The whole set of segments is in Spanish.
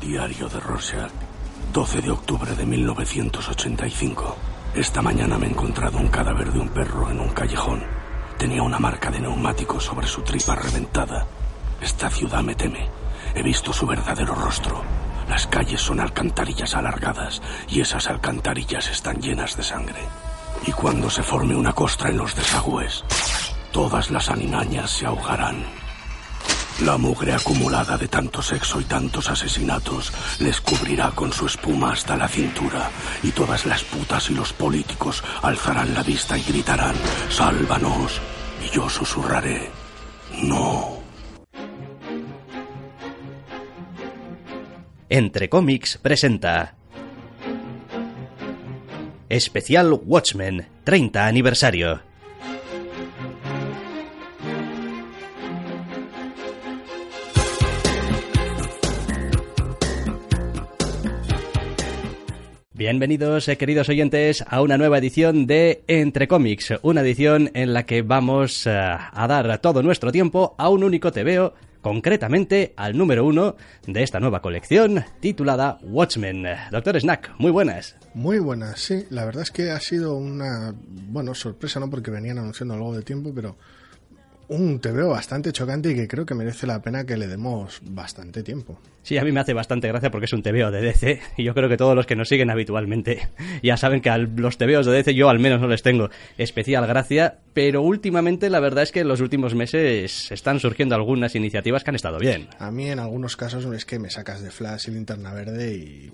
Diario de Rorschach, 12 de octubre de 1985. Esta mañana me he encontrado un cadáver de un perro en un callejón. Tenía una marca de neumático sobre su tripa reventada. Esta ciudad me teme. He visto su verdadero rostro. Las calles son alcantarillas alargadas y esas alcantarillas están llenas de sangre. Y cuando se forme una costra en los desagües, todas las animañas se ahogarán. La mugre acumulada de tanto sexo y tantos asesinatos les cubrirá con su espuma hasta la cintura y todas las putas y los políticos alzarán la vista y gritarán, sálvanos. Y yo susurraré, no. Entre cómics presenta Especial Watchmen 30 aniversario. Bienvenidos, eh, queridos oyentes, a una nueva edición de Entre Cómics, una edición en la que vamos eh, a dar todo nuestro tiempo a un único TVO, concretamente al número uno de esta nueva colección titulada Watchmen. Doctor Snack, muy buenas. Muy buenas, sí. La verdad es que ha sido una, bueno, sorpresa, ¿no? Porque venían anunciando algo de tiempo, pero un TVO bastante chocante y que creo que merece la pena que le demos bastante tiempo. Sí, a mí me hace bastante gracia porque es un TVO de DC y yo creo que todos los que nos siguen habitualmente ya saben que a los TVOs de DC yo al menos no les tengo especial gracia, pero últimamente la verdad es que en los últimos meses están surgiendo algunas iniciativas que han estado bien. A mí en algunos casos es que me sacas de Flash y Linterna Verde y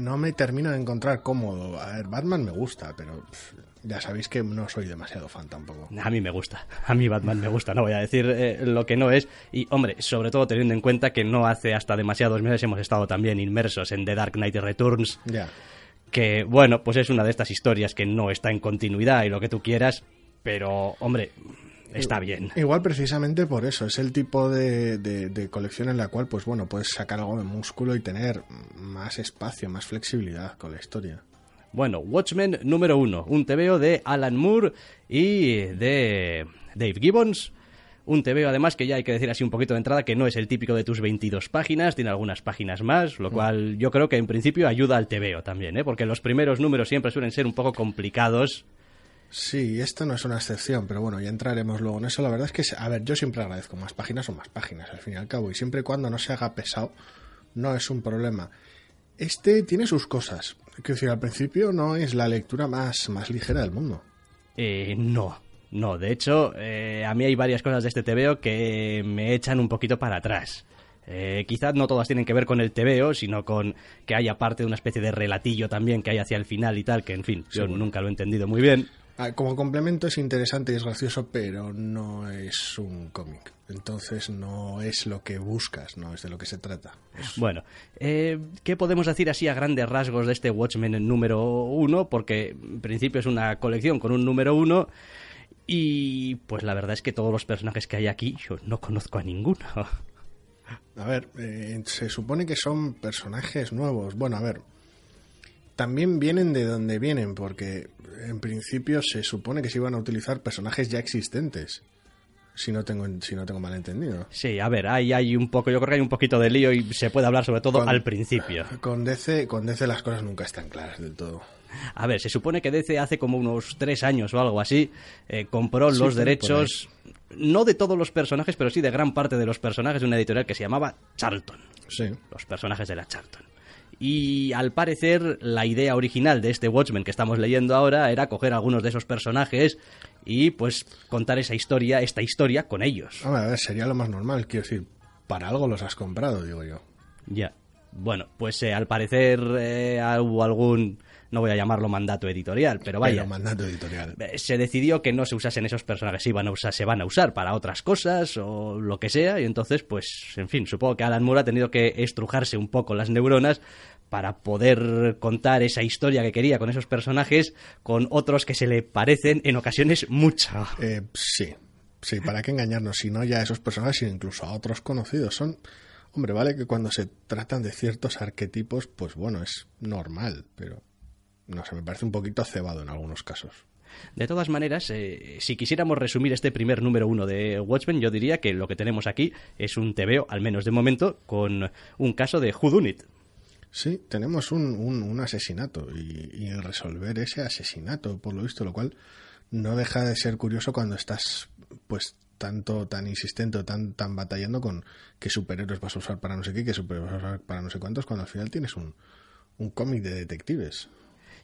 no me termino de encontrar cómodo. A ver, Batman me gusta, pero ya sabéis que no soy demasiado fan tampoco. A mí me gusta, a mí Batman me gusta, no voy a decir eh, lo que no es. Y hombre, sobre todo teniendo en cuenta que no hace hasta demasiados meses hemos estado también inmersos en The Dark Knight Returns. Ya. Que bueno, pues es una de estas historias que no está en continuidad y lo que tú quieras, pero hombre, está bien. Igual precisamente por eso, es el tipo de, de, de, colección en la cual, pues bueno, puedes sacar algo de músculo y tener más espacio, más flexibilidad con la historia. Bueno, Watchmen número uno, un TVO de Alan Moore y de Dave Gibbons. Un TVO además que ya hay que decir así un poquito de entrada que no es el típico de tus 22 páginas, tiene algunas páginas más, lo cual yo creo que en principio ayuda al TVO también, ¿eh? porque los primeros números siempre suelen ser un poco complicados. Sí, esto no es una excepción, pero bueno, ya entraremos luego en eso. La verdad es que, a ver, yo siempre agradezco más páginas o más páginas, al fin y al cabo, y siempre y cuando no se haga pesado, no es un problema. Este tiene sus cosas. Quiero decir, al principio no es la lectura más, más ligera del mundo. Eh, no, no. De hecho, eh, a mí hay varias cosas de este TVO que me echan un poquito para atrás. Eh, quizás no todas tienen que ver con el TVO, sino con que haya parte de una especie de relatillo también que hay hacia el final y tal, que en fin, Sí, yo nunca lo he entendido muy bien. Ah, Como complemento es interesante y es gracioso, pero no es un cómic. Entonces no es lo que buscas, no es de lo que se trata. Es- Bueno, eh, ¿qué podemos decir así a grandes rasgos de este Watchmen número uno? Porque en principio es una colección con un número uno y pues la verdad es que todos los personajes que hay aquí yo no conozco a ninguno. A ver, eh, se supone que son personajes nuevos. Bueno, a ver, también vienen de donde vienen, porque en principio se supone que se iban a utilizar personajes ya existentes. Si no tengo, si no tengo mal entendido. Sí, a ver, hay, hay un poco, yo creo que hay un poquito de lío y se puede hablar sobre todo Con- al principio. Con DC, con DC las cosas nunca están claras del todo. A ver, se supone que DC hace como unos tres años o algo así eh, compró Sí, los derechos, no de todos los personajes, pero sí de gran parte de los personajes de una editorial que se llamaba Charlton. Sí. los personajes de la Charlton. Y al parecer la idea original de este Watchmen que estamos leyendo ahora era coger algunos de esos personajes y pues contar esa historia, esta historia con ellos. A ver, sería lo más normal. Quiero decir, para algo los has comprado, digo yo. Ya. Bueno, pues eh, al parecer eh, hubo algún, no voy a llamarlo mandato editorial, pero vaya. Pero mandato editorial. Eh, se decidió que no se usasen esos personajes, se, iban a usar, se van a usar para otras cosas o lo que sea, y entonces, pues, en fin, supongo que Alan Moore ha tenido que estrujarse un poco las neuronas para poder contar esa historia que quería con esos personajes con otros que se le parecen en ocasiones mucho. Eh, sí, sí, para qué engañarnos, si no ya a esos personajes, sino incluso a otros conocidos. Son, hombre, vale que cuando se tratan de ciertos arquetipos, pues bueno, es normal, pero no sé, me parece un poquito cebado en algunos casos. De todas maneras, eh, si quisiéramos resumir este primer número uno de Watchmen, yo diría que lo que tenemos aquí es un TVO, al menos de momento, con un caso de Whodunit. Sí, tenemos un, un, un asesinato y, y, resolver ese asesinato, por lo visto, lo cual no deja de ser curioso cuando estás, pues, tanto, tan insistente, tan, tan batallando con qué superhéroes vas a usar para no sé qué, qué superhéroes vas a usar para no sé cuántos, cuando al final tienes un, un cómic de detectives.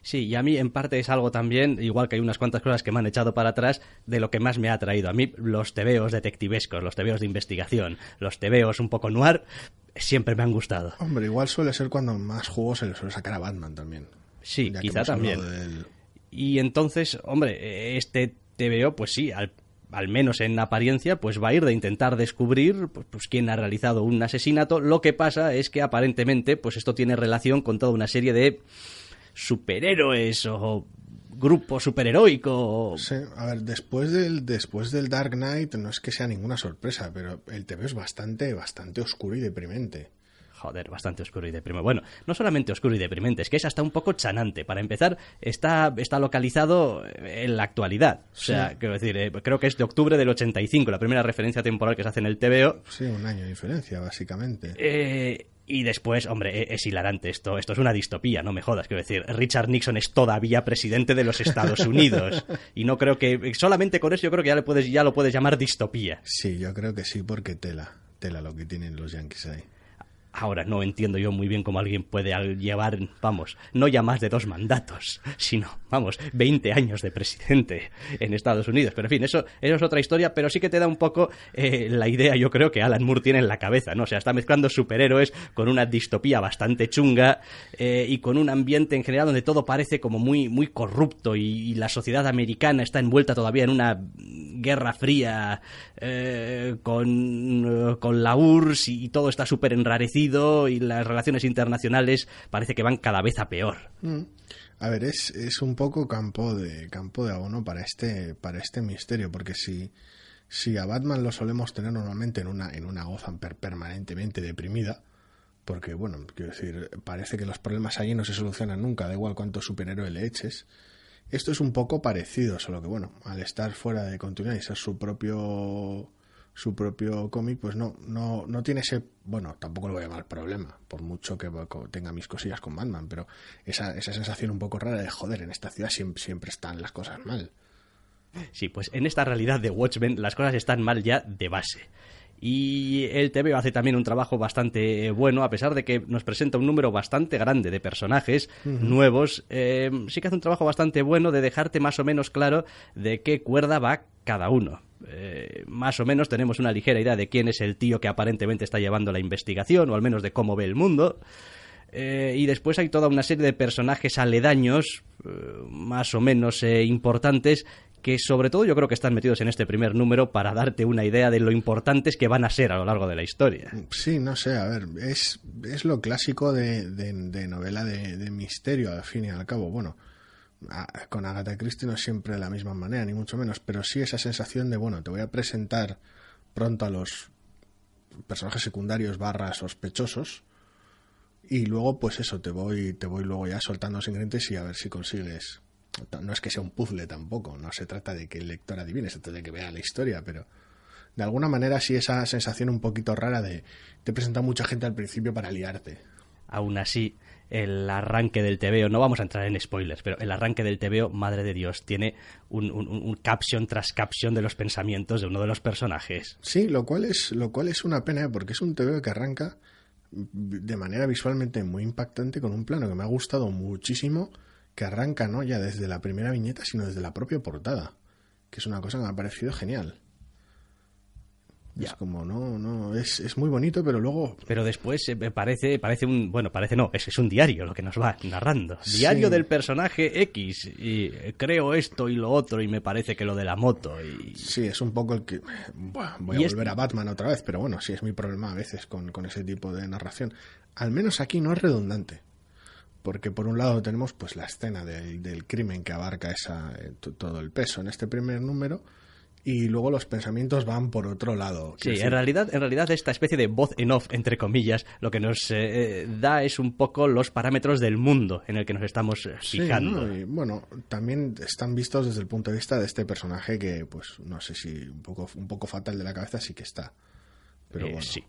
Sí, y a mí en parte es algo también, igual que hay unas cuantas cosas que me han echado para atrás, de lo que más me ha atraído. A mí los tebeos detectivescos, los tebeos de investigación, los tebeos un poco noir, siempre me han gustado. Hombre, igual suele ser cuando más juegos se le suele sacar a Batman también. Sí, quizá también. Del... Y entonces, hombre, este TVO, pues sí, al, al, menos en apariencia, pues va a ir de intentar descubrir pues, pues, quién ha realizado un asesinato. Lo que pasa es que aparentemente, pues esto tiene relación con toda una serie de superhéroes o grupo superheroico. Sí, a ver, después del, después del Dark Knight no es que sea ninguna sorpresa, pero el TV es bastante, bastante oscuro y deprimente. Joder, bastante oscuro y deprimente. Bueno, no solamente oscuro y deprimente, es que es hasta un poco chanante. Para empezar, está, está localizado en la actualidad. O sea, sí. quiero decir, eh, creo que es de octubre del 85, la primera referencia temporal que se hace en el TVO. Sí, un año de diferencia, básicamente. Eh, y después, hombre, e-, es hilarante esto. Esto es una distopía, no me jodas. Quiero decir, Richard Nixon es todavía presidente de los Estados Unidos. y no creo que. Solamente con eso yo creo que ya, le puedes, ya lo puedes llamar distopía. Sí, yo creo que sí, porque tela. Tela lo que tienen los yankees ahí. Ahora no entiendo yo muy bien cómo alguien puede llevar, vamos, no ya más de dos mandatos, sino, vamos, 20 años de presidente en Estados Unidos. Pero en fin, eso, eso es otra historia, pero sí que te da un poco eh, la idea, yo creo, que Alan Moore tiene en la cabeza, ¿no? O sea, está mezclando superhéroes con una distopía bastante chunga eh, y con un ambiente en general donde todo parece como muy, muy corrupto y, la sociedad americana está envuelta todavía en una guerra fría eh, con, con la URSS y, y todo está súper enrarecido y las relaciones internacionales parece que van cada vez a peor. Mm. A ver, es, es un poco campo de campo de abono para este para este misterio, porque si si a Batman lo solemos tener normalmente en una en una Gotham per permanentemente deprimida, porque bueno, quiero decir, parece que los problemas allí no se solucionan nunca, da igual cuánto superhéroe le eches. Esto es un poco parecido, solo que bueno, al estar fuera de continuidad y ser su propio su propio cómic, pues no, no, no tiene ese, bueno, tampoco lo voy a llamar problema, por mucho que tenga mis cosillas con Batman, pero esa, esa sensación un poco rara de joder, en esta ciudad siempre, siempre están las cosas mal. Sí, pues en esta realidad de Watchmen las cosas están mal ya de base. Y el TV hace también un trabajo bastante bueno, a pesar de que nos presenta un número bastante grande de personajes uh -huh. nuevos. Eh, sí que hace un trabajo bastante bueno de dejarte más o menos claro de qué cuerda va cada uno. Eh, más o menos tenemos una ligera idea de quién es el tío que aparentemente está llevando la investigación, o al menos de cómo ve el mundo. Eh, y después hay toda una serie de personajes aledaños, eh, más o menos importantes, que sobre todo yo creo que están metidos en este primer número para darte una idea de lo importantes que van a ser a lo largo de la historia. Sí, no sé, a ver, es, es lo clásico de, de, novela de, de, misterio, al fin y al cabo. Bueno, con Agatha Christie no siempre de la misma manera, ni mucho menos, pero sí esa sensación de, bueno, te voy a presentar pronto a los personajes secundarios barra sospechosos y luego pues eso te voy te voy luego ya soltando los ingredientes y a ver si consigues no es que sea un puzzle tampoco, no se trata de que el lector adivine, se trata de que vea la historia, pero de alguna manera sí esa sensación un poquito rara de te presenta mucha gente al principio para liarte. Aún así, el arranque del TVO, no vamos a entrar en spoilers, pero el arranque del TVO, madre de Dios, tiene un, un, caption tras caption de los pensamientos de uno de los personajes. Sí, lo cual es, lo cual es una pena, porque es un TVO que arranca de manera visualmente muy impactante con un plano que me ha gustado muchísimo que arranca no ya desde la primera viñeta, sino desde la propia portada, que es una cosa que me ha parecido genial. Es como, no, no, es, es muy bonito, pero luego... Pero después eh, parece, parece un, bueno, parece no, es, es un diario lo que nos va narrando. Diario sí. del personaje X, y creo esto y lo otro, y me parece que lo de la moto, y... Sí, es un poco el que... Voy a volver es... a Batman otra vez, pero bueno, sí es mi problema a veces con, con ese tipo de narración. Al menos aquí no es redundante porque por un lado tenemos pues la escena del, del crimen que abarca esa, eh, todo el peso en este primer número y luego los pensamientos van por otro lado. Sí, en realidad, en realidad esta especie de voz en off, entre comillas, lo que nos eh, da es un poco los parámetros del mundo en el que nos estamos fijando. Sí, ¿no? y, bueno, también están vistos desde el punto de vista de este personaje que, pues, no sé si un poco, un poco fatal de la cabeza sí que está. Pero eh, bueno. Sí.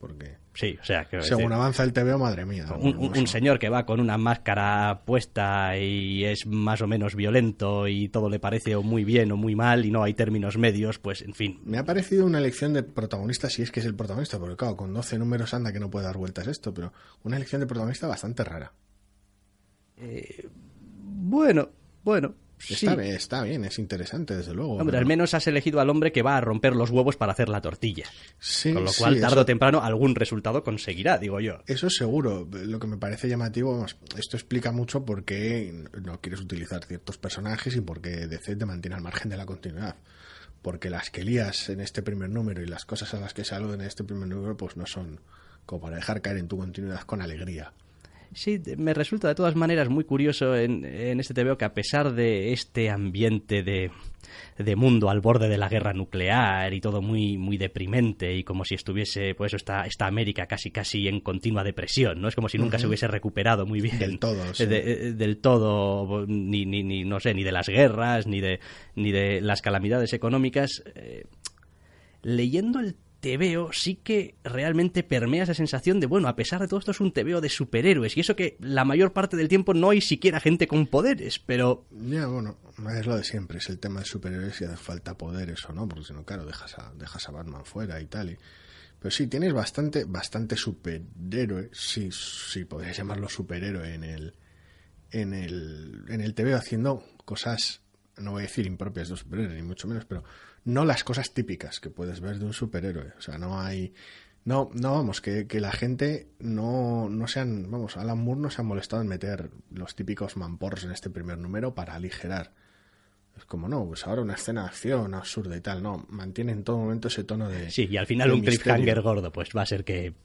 Porque Sí, o sea, según decir, avanza el TVO, madre mía. un, un- señor que va con una máscara puesta y es más o menos violento y todo le parece o muy bien o muy mal y no hay términos medios, pues en fin. Me ha parecido una elección de protagonista, si es que es el protagonista, porque claro, con 12 números anda que no puede dar vueltas esto, pero una elección de protagonista bastante rara. Bueno, bueno. Sí. Está, bien, está bien, es interesante, desde luego. Hombre, pero- al menos has elegido al hombre que va a romper los huevos para hacer la tortilla. Sí, Con lo sí, cual, eso- tarde o temprano, algún resultado conseguirá, digo yo. Eso seguro. Lo que me parece llamativo, esto explica mucho por qué no quieres utilizar ciertos personajes y por qué DC te mantiene al margen de la continuidad. Porque las que lías en este primer número y las cosas a las que aluden en este primer número, pues no son como para dejar caer en tu continuidad con alegría. Sí, me resulta de todas maneras muy curioso en, en este TVO que a pesar de este ambiente de, de mundo al borde de la guerra nuclear y todo muy, muy deprimente y como si estuviese, pues esta, esta América casi casi en continua depresión, ¿no? Es como si nunca se hubiese recuperado muy bien. Del todo, sí. De- eh, del todo, ni, ni, ni, no sé, ni de las guerras, ni de, ni de las calamidades económicas. eh, leyendo el tebeo sí que realmente permea esa sensación de, bueno, a pesar de todo esto es un tebeo de superhéroes y eso que la mayor parte del tiempo no hay siquiera gente con poderes, pero Ya, bueno, es lo de siempre, es el tema de superhéroes y hace falta poderes o no, porque si no, claro, dejas a, dejas a Batman fuera y tal. y- Pero sí, tienes bastante, bastante superhéroe, sí, sí, podrías llamarlo superhéroe en el, en el, en el TV haciendo cosas, no voy a decir impropias de un superhéroe, ni mucho menos, pero no las cosas típicas que puedes ver de un superhéroe. O sea, no hay... No, no, vamos, que, que la gente no, no se han, vamos, Alan Moore no se ha molestado en meter los típicos mamporros en este primer número para aligerar. Es como, no, pues ahora una escena de acción absurda y tal, no, mantiene en todo momento ese tono de... sí, y al final un misterio. cliffhanger gordo, pues va a ser que...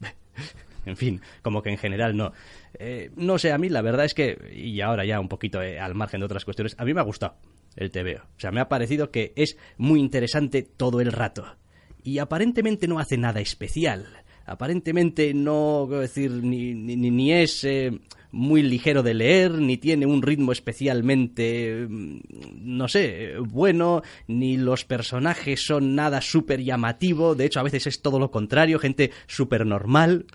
En fin, como que en general no. Eh, no sé, a mí la verdad es que, y ahora ya un poquito eh, al margen de otras cuestiones, a mí me ha gustado el TVO. O sea, me ha parecido que es muy interesante todo el rato. Y aparentemente no hace nada especial. Aparentemente no, quiero decir, ni, ni, ni- es eh, muy ligero de leer, ni tiene un ritmo especialmente, mm, no sé, bueno, ni los personajes son nada súper llamativo. De hecho, a veces es todo lo contrario, gente súper normal.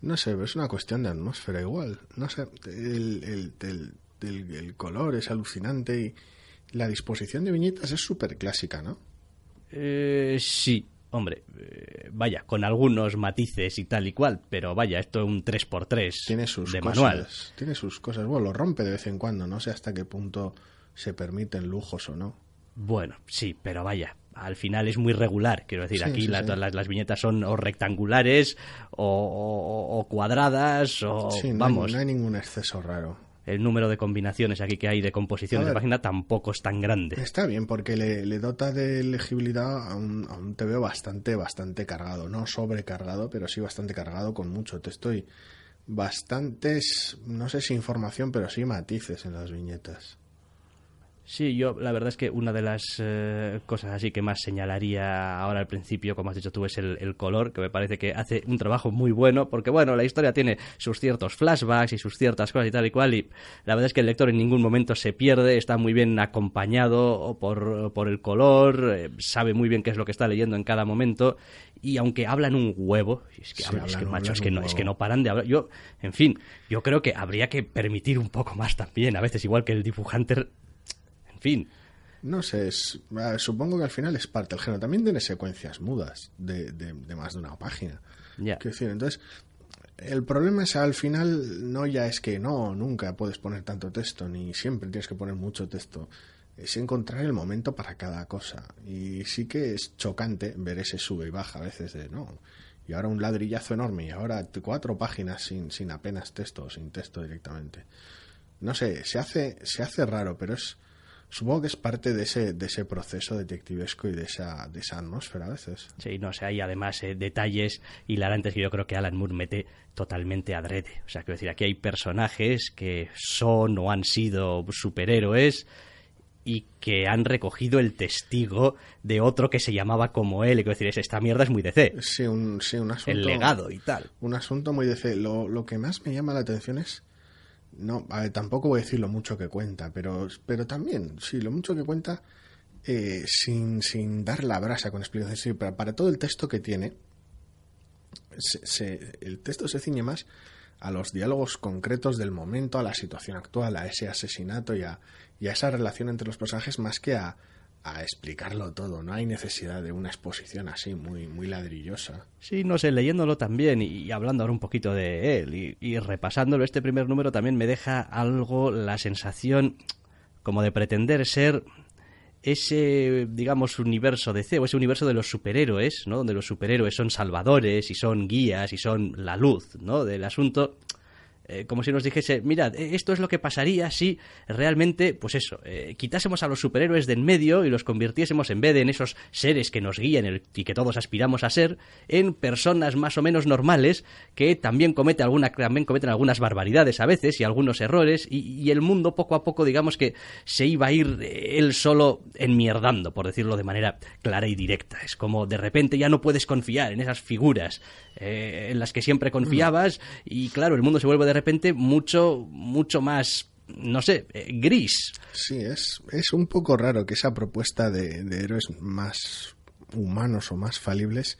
No sé, es una cuestión de atmósfera igual. No sé, el- el- el color es alucinante y la disposición de viñetas es súper clásica, ¿no? Eh, sí, hombre, eh, vaya, con algunos matices y tal y cual, pero vaya, esto es un 3x3 Tiene sus de cosas. manual. Tiene sus cosas. Bueno, lo rompe de vez en cuando. No sé hasta qué punto se permiten lujos o no. Bueno, sí, pero vaya, al final es muy regular. Quiero decir, Sí, aquí sí, la- sí. todas las, las viñetas son o rectangulares o, o- o cuadradas o no, vamos. hay, no hay ningún exceso raro. El número de combinaciones aquí que hay de composiciones de página tampoco es tan grande. Está bien porque le, le dota de legibilidad a un, a un TVO bastante, bastante cargado. No sobrecargado, pero sí bastante cargado con mucho texto y bastantes, no sé si información, pero sí matices en las viñetas. Sí, yo la verdad es que una de las eh, cosas así que más señalaría ahora al principio, como has dicho tú, es el, el color, que me parece que hace un trabajo muy bueno, porque bueno, la historia tiene sus ciertos flashbacks y sus ciertas cosas y tal y cual, y la verdad es que el lector en ningún momento se pierde, está muy bien acompañado por, por el color, eh, sabe muy bien qué es lo que está leyendo en cada momento, y aunque hablan un huevo, es que, Sí, hablan- es que, macho, es que no, es que no paran de hablar. Yo, en fin, yo creo que habría que permitir un poco más también, a veces igual que el dibujante fin. No sé, es- ah, supongo que al final es parte del género. También tiene secuencias mudas de, de- de más de una página. Decir, entonces, el problema es al final no ya es que no, nunca puedes poner tanto texto, ni siempre tienes que poner mucho texto. Es encontrar el momento para cada cosa. Y sí que es chocante ver ese sube y baja a veces de no. Y ahora un ladrillazo enorme y ahora cuatro páginas sin, sin apenas texto o sin texto directamente. No sé, se hace, se hace raro, pero es. Supongo que es parte de ese, de ese proceso detectivesco y de esa, de esa atmósfera a veces. Sí, no sé, hay además eh, detalles hilarantes que yo creo que Alan Moore mete totalmente adrede. O sea, quiero decir, aquí hay personajes que son o han sido superhéroes y que han recogido el testigo de otro que se llamaba como él. Quiero decir, es- esta mierda es muy DC. Sí, un, sí, un asunto. El legado y tal. Un asunto muy de Lo, lo que más me llama la atención es. No, a ver, tampoco voy a decir lo mucho que cuenta, pero, pero también, sí, lo mucho que cuenta eh, sin, sin dar la brasa con explicaciones. Para, para todo el texto que tiene, el texto se ciñe más a los diálogos concretos del momento, a la situación actual, a ese asesinato y a, y a esa relación entre los personajes más que a, a explicarlo todo. No hay necesidad de una exposición así muy, muy ladrillosa. Sí, no sé, leyéndolo también y, hablando ahora un poquito de él y, repasándolo, este primer número también me deja algo la sensación como de pretender ser ese, digamos, universo de C ese universo de los superhéroes, ¿no? Donde los superhéroes son salvadores y son guías y son la luz, ¿no? Del asunto eh, como si nos dijese, mirad, eh, esto es lo que pasaría si realmente, pues eso, eh, quitásemos a los superhéroes de en medio y los convirtiésemos, en vez de en esos seres que nos guían y que todos aspiramos a ser, en personas más o menos normales que también, comete alguna, también cometen algunas barbaridades a veces y algunos errores y, el mundo poco a poco, digamos que se iba a ir él solo enmierdando, por decirlo de manera clara y directa. Es como de repente ya no puedes confiar en esas figuras en las que siempre confiabas y claro, el mundo se vuelve de repente mucho, mucho más no sé, eh, gris. Sí, es, es un poco raro que esa propuesta de, de, héroes más humanos o más falibles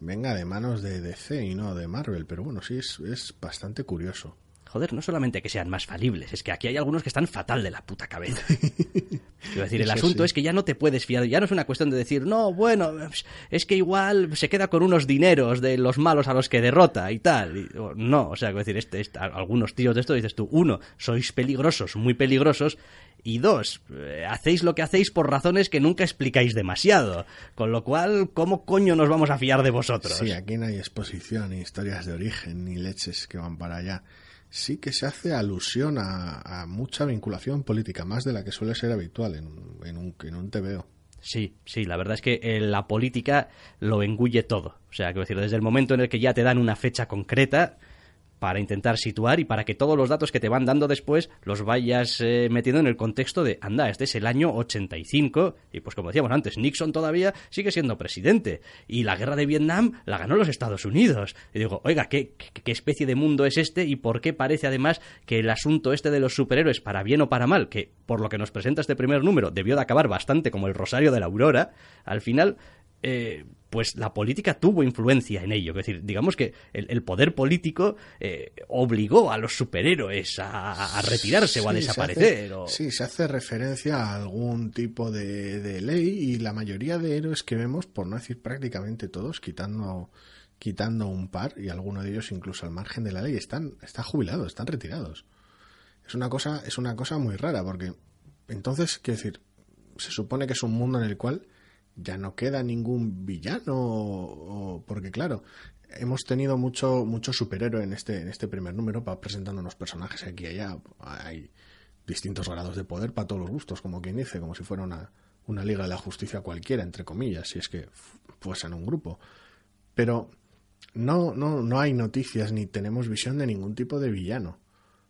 venga de manos de DC y no de Marvel, pero bueno, sí, es, es bastante curioso joder, no solamente que sean más falibles, es que aquí hay algunos que están fatal de la puta cabeza. Quiero decir, el asunto es que ya no te puedes fiar, ya no es una cuestión de decir, no, bueno, es que igual se queda con unos dineros de los malos a los que derrota y tal. no, o sea, quiero decir, este, este, algunos tíos de esto dices tú, uno, sois peligrosos, muy peligrosos, y dos, eh, hacéis lo que hacéis por razones que nunca explicáis demasiado. Con lo cual, ¿cómo coño nos vamos a fiar de vosotros? Sí, aquí no hay exposición, ni historias de origen, ni leches que van para allá sí que se hace alusión a, mucha vinculación política, más de la que suele ser habitual en, en, un, en un TVO. Sí, sí, la verdad es que eh, la política lo engulle todo. O sea, quiero decir, desde el momento en el que ya te dan una fecha concreta, para intentar situar y para que todos los datos que te van dando después los vayas eh, metiendo en el contexto de, anda, este es el año 85 y pues como decíamos antes, Nixon todavía sigue siendo presidente y la guerra de Vietnam la ganó los Estados Unidos. Y digo, oiga, ¿qué, qué, especie de mundo es este y por qué parece además que el asunto este de los superhéroes, para bien o para mal, que por lo que nos presenta este primer número debió de acabar bastante como el Rosario de la Aurora, al final eh, pues la política tuvo influencia en ello. Es decir, digamos que el, poder político eh, obligó a los superhéroes a, retirarse o a desaparecer. Sí, se hace referencia a algún tipo de, ley y la mayoría de héroes que vemos, por no decir prácticamente todos, quitando quitando un par y algunos de ellos incluso al margen de la ley están, están jubilados, están retirados. Es una cosa, es una cosa muy rara porque entonces, quiero decir, se supone que es un mundo en el cual ya no queda ningún villano, porque claro, hemos tenido mucho, mucho superhéroe en este, en este primer número para presentando unos personajes aquí y allá. Hay distintos grados de poder para todos los gustos, como quien dice, como si fuera una, una liga de la justicia cualquiera, entre comillas, si es que fuesen un grupo. Pero no, no, no hay noticias ni tenemos visión de ningún tipo de villano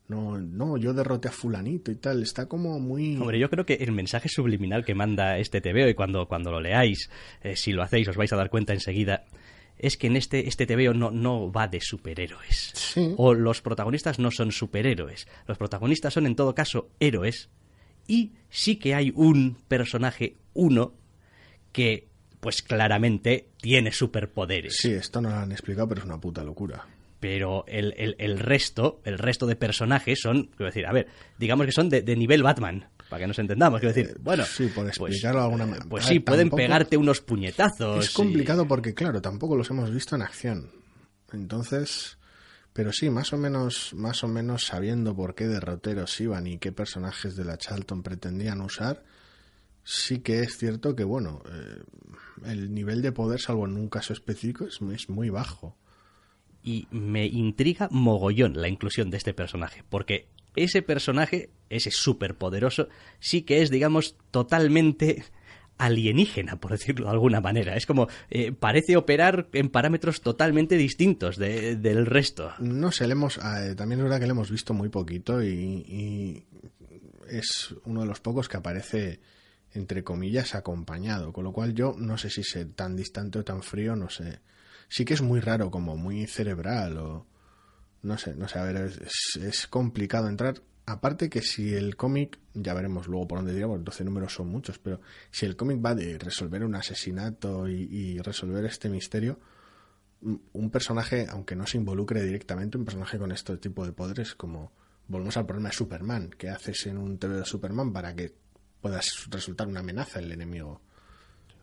no, no, yo derroté a fulanito y tal, está como muy... Hombre, yo creo que el mensaje subliminal que manda este TVO y cuando, cuando lo leáis, eh, si lo hacéis os vais a dar cuenta enseguida, es que en este, este TVO no, no va de superhéroes. O los protagonistas no son superhéroes. Los protagonistas son en todo caso héroes. Y sí que hay un personaje, uno, que pues claramente tiene superpoderes. Sí, esto no lo han explicado, pero es una puta locura pero el, el, resto, el resto de personajes son, quiero decir, a ver, digamos que son de, nivel Batman, para que nos entendamos, quiero decir, bueno, sí, por pues, explicarlo de alguna manera. Pues sí, pueden pegarte unos puñetazos. Es complicado porque, claro, tampoco los hemos visto en acción. Entonces, pero sí, más o menos, más o menos sabiendo por qué derroteros iban y qué personajes de la Charlton pretendían usar, sí que es cierto que, bueno, eh, el nivel de poder, salvo en un caso específico, es, es muy bajo y me intriga mogollón la inclusión de este personaje, porque ese personaje, ese superpoderoso, sí que es, digamos, totalmente alienígena, por decirlo de alguna manera. Es como, eh, parece operar en parámetros totalmente distintos del resto. No sé, hemos, eh, también es verdad que le hemos visto muy poquito y, y, es uno de los pocos que aparece, entre comillas, acompañado, con lo cual yo no sé si es tan distante o tan frío, no sé sí que es muy raro, como muy cerebral o... No sé, no sé, a ver, es, complicado entrar. Aparte que si el cómic, ya veremos luego por dónde digamos, 12 números son muchos, pero si el cómic va de resolver un asesinato y, resolver este misterio, un personaje, aunque no se involucre directamente, un personaje con este tipo de poderes, como volvemos al problema de Superman, ¿qué haces en un TV de Superman para que puedas resultar una amenaza el enemigo?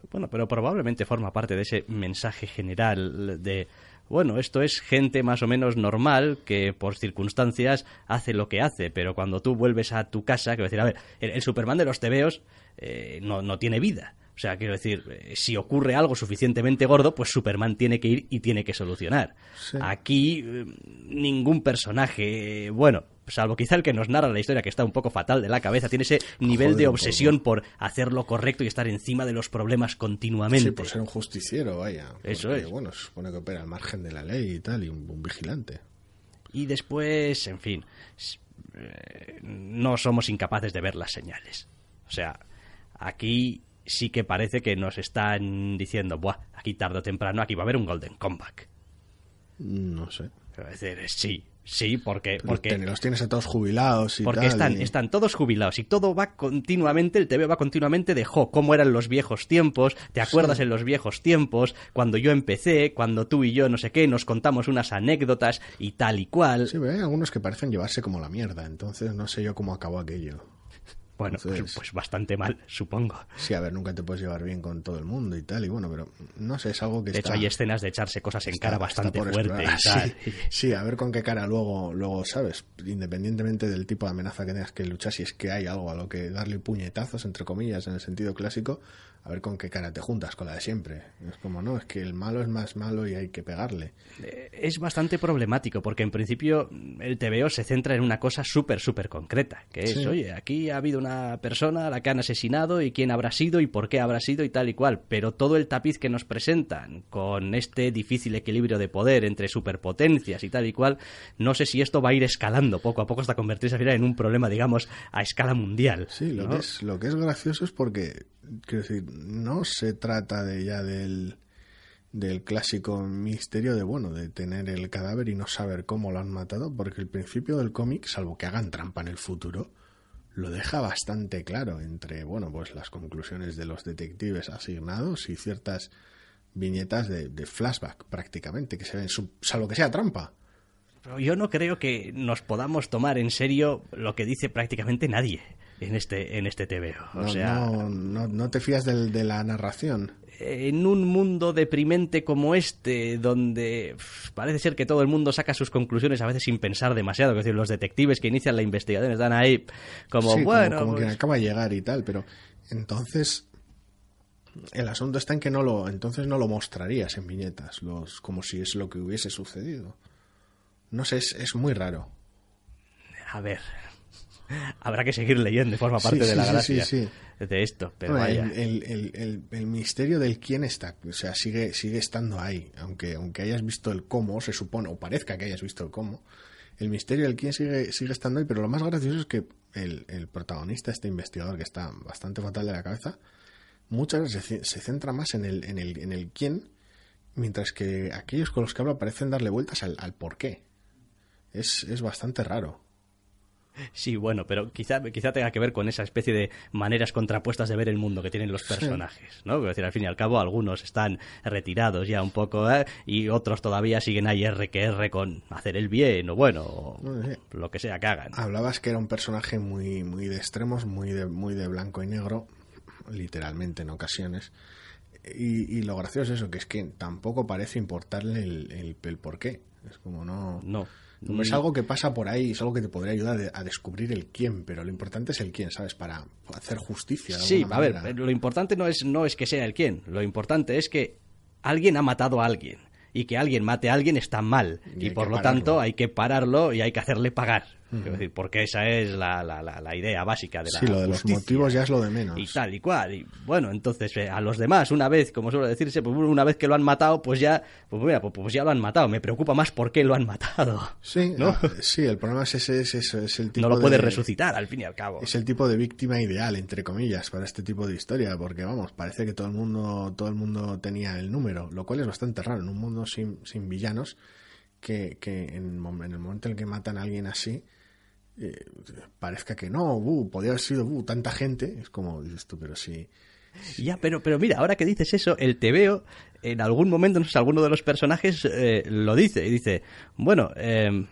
Bueno, pero probablemente forma parte de ese mensaje general de bueno, esto es gente más o menos normal que por circunstancias hace lo que hace, pero cuando tú vuelves a tu casa, quiero decir, a ver, el, Superman de los tebeos eh, no, no tiene vida. O sea, quiero decir, eh, si ocurre algo suficientemente gordo, pues Superman tiene que ir y tiene que solucionar. Aquí eh, ningún personaje, bueno, salvo quizá el que nos narra la historia, que está un poco fatal de la cabeza, tiene ese nivel de obsesión por hacer lo correcto y estar encima de los problemas continuamente. Sí, por ser un justiciero, vaya. Eso es. Bueno, se supone que opera al margen de la ley y tal, y un, vigilante. Y después, en fin, eh, no somos incapaces de ver las señales. O sea, aquí sí que parece que nos están diciendo, Buah, aquí tarde o temprano, aquí va a haber un Golden Comeback. No sé. Es decir, sí, Sí, porque... porque los tienes a todos jubilados y Porque están, están todos jubilados y todo va continuamente, el TV va continuamente de, jo, cómo eran los viejos tiempos, ¿te acuerdas en los viejos tiempos? Cuando yo empecé, cuando tú y yo no sé qué, nos contamos unas anécdotas y tal y cual. Sí, hay algunos que parecen llevarse como la mierda, entonces no sé yo cómo acabó aquello. Bueno, pues, pues, bastante mal, supongo. Sí, a ver, nunca te puedes llevar bien con todo el mundo y tal, y bueno, pero no sé, es algo que De hecho, hay escenas de echarse cosas en cara bastante fuerte y tal. Sí, a ver con qué cara luego, luego, ¿sabes? Independientemente del tipo de amenaza que tengas que luchar, si es que hay algo a lo que darle puñetazos, entre comillas, en el sentido clásico, a ver con qué cara te juntas, con la de siempre. Es como, no, es que el malo es más malo y hay que pegarle. Eh, es bastante problemático, porque en principio el TVO se centra en una cosa súper, súper concreta, que es, oye, aquí ha habido una persona a la que han asesinado y quién habrá sido y por qué habrá sido y tal y cual, pero todo el tapiz que nos presentan con este difícil equilibrio de poder entre superpotencias y tal y cual, no sé si esto va a ir escalando poco a poco hasta convertirse al final en un problema, digamos, a escala mundial. Sí, lo, que, es, lo que es gracioso es porque quiero decir, no se trata de ya del, del clásico misterio de, bueno, de tener el cadáver y no saber cómo lo han matado, porque el principio del cómic, salvo que hagan trampa en el futuro, lo deja bastante claro entre, bueno, pues las conclusiones de los detectives asignados y ciertas viñetas de, flashback prácticamente, que se ven, salvo que sea trampa. Pero yo no creo que nos podamos tomar en serio lo que dice prácticamente nadie en este, en este TVO. O no, sea, no, no, te fías del, de la narración. En un mundo deprimente como este, donde parece ser que todo el mundo saca sus conclusiones a veces sin pensar demasiado, es decir, los detectives que inician la investigación están ahí como, bueno. Como, quien pues acaba de llegar y tal, pero entonces el asunto está en que no lo entonces no lo mostrarías en viñetas los como si es lo que hubiese sucedido no sé es, es muy raro a ver habrá que seguir leyendo, forma parte de la gracia de esto. Pero El, misterio del quién está, o sea, sigue, sigue estando ahí, aunque, aunque hayas visto el cómo, se supone, o parezca que hayas visto el cómo, el misterio del quién sigue, sigue estando ahí, pero lo más gracioso es que el, protagonista, este investigador que está bastante fatal de la cabeza, muchas veces se, centra más en el, en el, en el quién, mientras que aquellos con los que habla parecen darle vueltas al, al por qué. Es, es bastante raro. Sí, bueno, pero quizá, quizá tenga que ver con esa especie de maneras contrapuestas de ver el mundo que tienen los personajes, ¿no? Es decir, al fin y al cabo, algunos están retirados ya un poco ¿eh? y otros todavía siguen ahí R que R con hacer el bien o bueno, lo que sea que hagan. Hablabas que era un personaje muy, muy de extremos, muy de, muy de blanco y negro, literalmente en ocasiones. Y, lo gracioso es eso, que es que tampoco parece importarle el, el, el por qué. Es como no... No es algo que pasa por ahí, es algo que te podría ayudar a descubrir el quién, pero lo importante es el quién, ¿sabes? Para hacer justicia. sí, a ver, lo importante no es, no es que sea el quién, lo importante es que alguien ha matado a alguien y que alguien mate a alguien está mal y, por lo tanto hay que pararlo y hay que hacerle pagar decir, porque esa es la, la, la, idea básica de la Sí, lo de los motivos ya es lo de menos. Y tal y cual. Y bueno, entonces eh, a los demás, una vez, como suele decirse, pues una vez que lo han matado, pues ya, pues, mira, pues, pues, ya lo han matado. Me preocupa más por qué lo han matado. Sí, ¿no? Ah, sí, el problema es ese, es, es el tipo No lo puede resucitar, al fin y al cabo. Es el tipo de víctima ideal, entre comillas, para este tipo de historia, porque vamos, parece que todo el mundo, todo el mundo tenía el número, lo cual es bastante raro en un mundo sin, sin villanos. Que, que en, en el momento en el que matan a alguien así, eh, parezca que no, uh, podría haber sido uh, tanta gente, es como dices tú, pero si, Ya, pero, pero mira, ahora que dices eso, el TVO, en algún momento, no sé, alguno de los personajes eh, lo dice. Y dice, bueno, eh,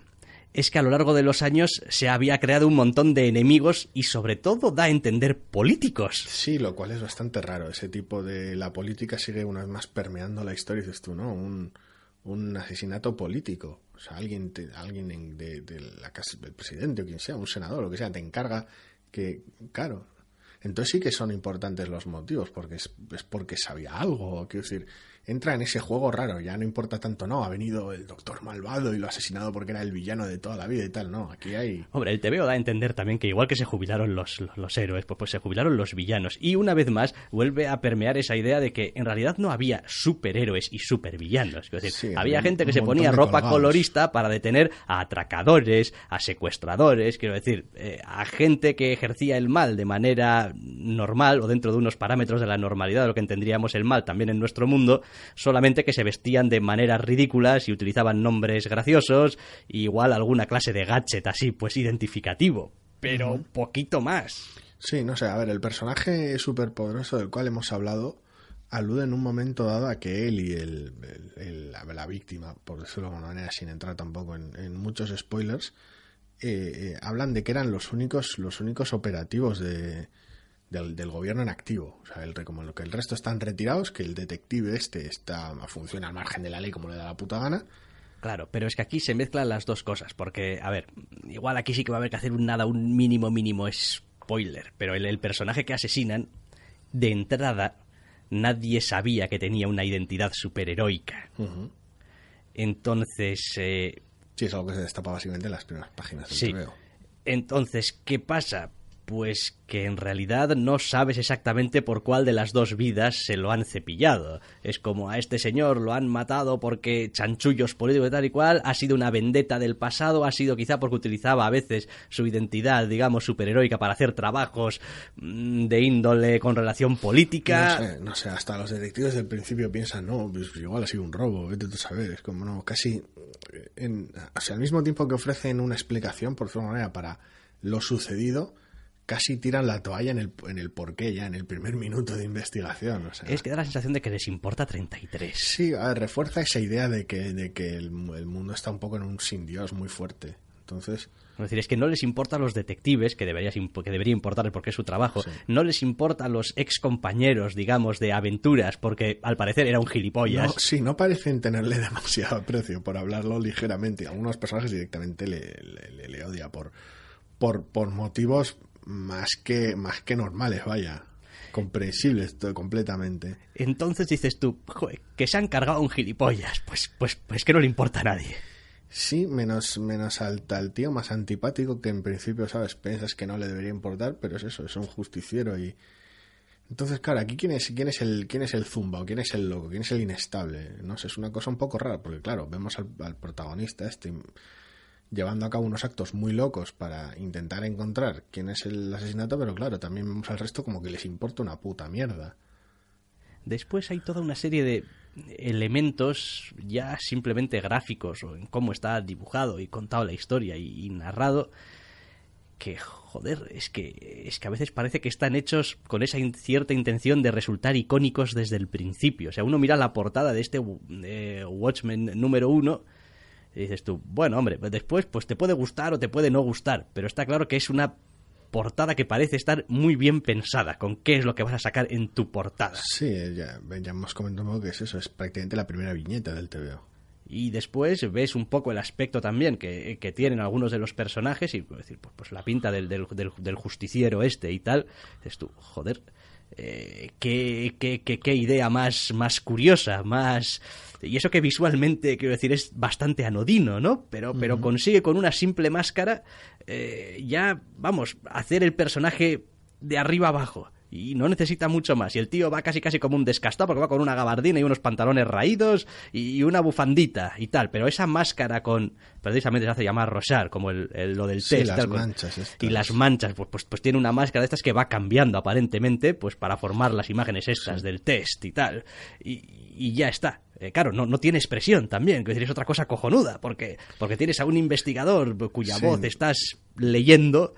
es que a lo largo de los años se había creado un montón de enemigos y sobre todo da a entender políticos. Sí, lo cual es bastante raro. Ese tipo de... La política sigue una vez más permeando la historia, dices tú, ¿no? Un, un asesinato político. O sea, alguien, te- alguien de, de la casa del presidente o quien sea, un senador o que sea, te encarga que, claro. Entonces sí que son importantes los motivos, porque es, es porque sabía algo. Quiero decir, entra en ese juego raro. Ya no importa tanto, no, ha venido el doctor malvado y lo ha asesinado porque era el villano de toda la vida y tal. No, aquí hay. Hombre, el TVO da a entender también que igual que se jubilaron los, los, los héroes, pues, pues se jubilaron los villanos. Y una vez más vuelve a permear esa idea de que en realidad no había superhéroes y supervillanos. Es decir, Sí, había gente que se ponía ropa colgados. colorista para detener a atracadores, a secuestradores, quiero decir, eh, a gente que ejercía el mal de manera normal o dentro de unos parámetros de la normalidad de lo que entendríamos el mal también en nuestro mundo, solamente que se vestían de maneras ridículas y utilizaban nombres graciosos, y igual alguna clase de gadget así, pues identificativo, pero un poquito más. Sí, no sé, a ver, el personaje superpoderoso del cual hemos hablado alude en un momento dado a que él y el, el- el- la, la víctima, por decirlo de alguna manera, sin entrar tampoco en, en muchos spoilers, eh, eh, hablan de que eran los únicos, los únicos operativos de, del, del gobierno en activo. O sea, el, como lo que el resto están retirados, que el detective este está funciona al margen de la ley como le da la puta gana. Claro, pero es que aquí se mezclan las dos cosas, porque, a ver, igual aquí sí que va a haber que hacer un nada, un mínimo, mínimo spoiler, pero el, el personaje que asesinan, de entrada, nadie sabía que tenía una identidad superheroica. Entonces, eh, Sí, es algo que se destapa básicamente en las primeras páginas del Sí. Entonces, ¿qué pasa? Pues que en realidad no sabes exactamente por cuál de las dos vidas se lo han cepillado. Es como a este señor lo han matado porque chanchullos políticos y tal y cual, ha sido una vendetta del pasado, ha sido quizá porque utilizaba a veces su identidad, digamos, superheroica para hacer trabajos mm, de índole con relación política. No sé, hasta los detectives del principio piensan, no, pues igual ha sido un robo, vete tú a saber, es como, no, casi, eh, en, o sea, al mismo tiempo que ofrecen una explicación, por de manera, para lo sucedido, casi tiran la toalla en el, en el porqué ya, en el primer minuto de investigación, o sea. Es que da la sensación de que les importa 33. Sí, a ver, refuerza esa idea de que, de que el, el mundo está un poco en un sin Dios muy fuerte. Entonces, Es decir, es que no les importa a los detectives, que, deberías imp- que debería importarles porque es su trabajo, Sí. no les importa a los ex compañeros, digamos, de aventuras, porque al parecer era un gilipollas. no, sí, no parecen tenerle demasiado aprecio por hablarlo ligeramente. Algunos personajes directamente le, le, le- le odia por, por, por motivos más que, más que normales, vaya. Comprensibles to- completamente. Entonces dices tú, "Joder, que se han cargado un gilipollas, pues, pues, pues que no le importa a nadie. Sí, menos, menos al, al tío más antipático que en principio, ¿sabes? Piensas que no le debería importar, pero es eso, es un justiciero y... Entonces, claro, aquí quién es, quién es el, quién es el zumba o quién es el loco, quién es el inestable. No sé, es una cosa un poco rara, porque claro, vemos al, al protagonista este llevando a cabo unos actos muy locos para intentar encontrar quién es el asesinato, pero claro, también vemos al resto como que les importa una puta mierda. Después hay toda una serie de elementos ya simplemente gráficos o en cómo está dibujado y contado la historia y, narrado que joder es que es que a veces parece que están hechos con esa cierta intención de resultar icónicos desde el principio o sea uno mira la portada de este eh, Watchmen número uno y dices tú bueno hombre pues después pues te puede gustar o te puede no gustar pero está claro que es una portada que parece estar muy bien pensada con qué es lo que vas a sacar en tu portada Sí, ya, ya hemos comentado un poco que es eso, es prácticamente la primera viñeta del TVO. Y después ves un poco el aspecto también que, que tienen algunos de los personajes y pues, decir, pues, pues la pinta del, del, del- del justiciero este y tal. Dices tú, joder, eh, qué, qué, qué- qué idea más, más curiosa, más... Y eso que visualmente, quiero decir, es bastante anodino, ¿no? Pero, pero consigue con una simple máscara eh, ya, vamos, hacer el personaje de arriba abajo. Y no necesita mucho más. Y el tío va casi casi como un descastado porque va con una gabardina y unos pantalones raídos y una bufandita y tal. Pero esa máscara con... Precisamente se hace llamar Rochar, como el, el- lo del Sí, test. las tal, manchas. Y las manchas, pues, pues, pues tiene una máscara de estas que va cambiando aparentemente pues para formar las imágenes estas del test y tal. Y, y ya está. Eh, claro, no, no tiene expresión también, que es otra cosa cojonuda, porque, porque tienes a un investigador cuya Sí. voz estás leyendo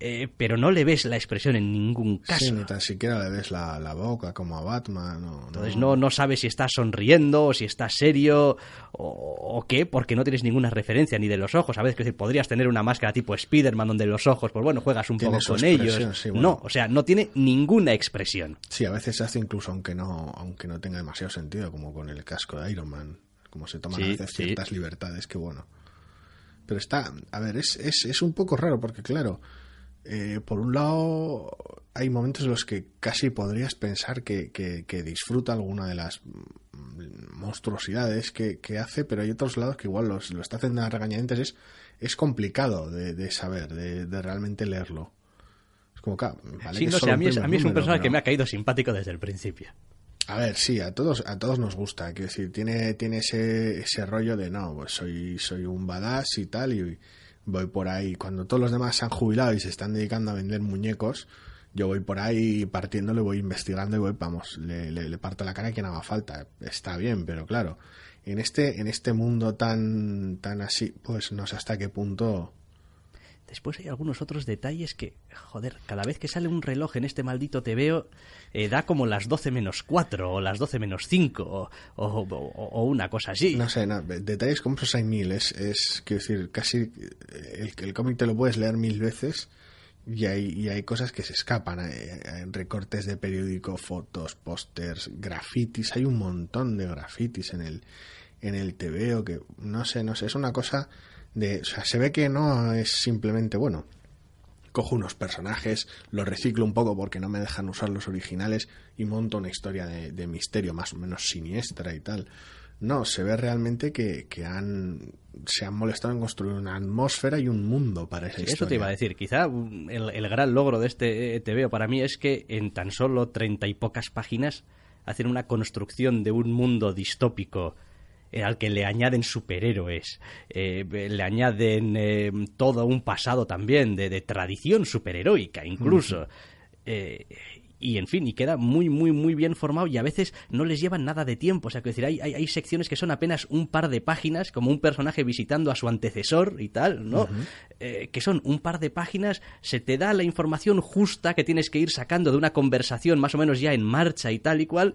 eh, pero no le ves la expresión en ningún caso. Sí, ni tan siquiera le ves la, la boca como a Batman. No, Entonces no, no sabes si está sonriendo, o si está serio, o, o qué, porque no tienes ninguna referencia ni de los ojos. A veces que podrías tener una máscara tipo Spider-Man donde los ojos, pues bueno, juegas un poco con ellos. expresión, sí, bueno. No, o sea, no tiene ninguna expresión. Sí, a veces se hace incluso aunque no, aunque no tenga demasiado sentido, como con el casco de Iron Man, como se toman Sí, a veces sí. ciertas libertades, que bueno. Pero está, a ver, es, es, es un poco raro porque claro, eh, por un lado hay momentos en los que casi podrías pensar que, que, que disfruta alguna de las mm, monstruosidades que, que hace, pero hay otros lados que igual los, lo está haciendo a regañadientes, es, es complicado de, de saber, de, de realmente leerlo. Es como que, vale Sí, que no sé, solo a mí, es, primer a mí es un personaje que me ha caído simpático desde el principio. a ver, sí, a todos, a todos nos gusta. Quiero decir, tiene, tiene ese, ese rollo de no, pues soy, soy un badass y tal, y voy por ahí. Cuando todos los demás se han jubilado y se están dedicando a vender muñecos, yo voy por ahí partiéndole, voy investigando y voy, vamos, le, le, le parto la cara a quien haga falta. Está bien, pero claro, en este, en este mundo tan, tan así, pues no sé hasta qué punto. Después hay algunos otros detalles que, joder, cada vez que sale un reloj en este maldito TVO, eh, da como las 12 menos 4 o las 12 menos 5 o, o- o- o una cosa así. No sé, no, detalles como esos hay mil. Es, es quiero decir, casi eh, el, el cómic te lo puedes leer mil veces y hay, y hay cosas que se escapan. Hay, hay recortes de periódico, fotos, pósters, grafitis. Hay un montón de grafitis en el, en el TVO que no sé, no sé. Es una cosa de. O sea, se ve que no es simplemente bueno. Cojo unos personajes, los reciclo un poco porque no me dejan usar los originales y monto una historia de, de misterio más o menos siniestra y tal. No, se ve realmente que, que han, se han molestado en construir una atmósfera y un mundo para esa Sí, historia. Eso te iba a decir. Quizá el, el gran logro de este eh, TVO para mí es que en tan solo treinta y pocas páginas hacen una construcción de un mundo distópico al que le añaden superhéroes, eh, le añaden eh, todo un pasado también de, de tradición superheroica incluso. Eh, y en fin, y queda muy, muy, muy bien formado y a veces no les llevan nada de tiempo. O sea, que decir, hay, hay, hay secciones que son apenas un par de páginas, como un personaje visitando a su antecesor y tal, ¿no? Eh, que son un par de páginas, se te da la información justa que tienes que ir sacando de una conversación más o menos ya en marcha y tal y cual,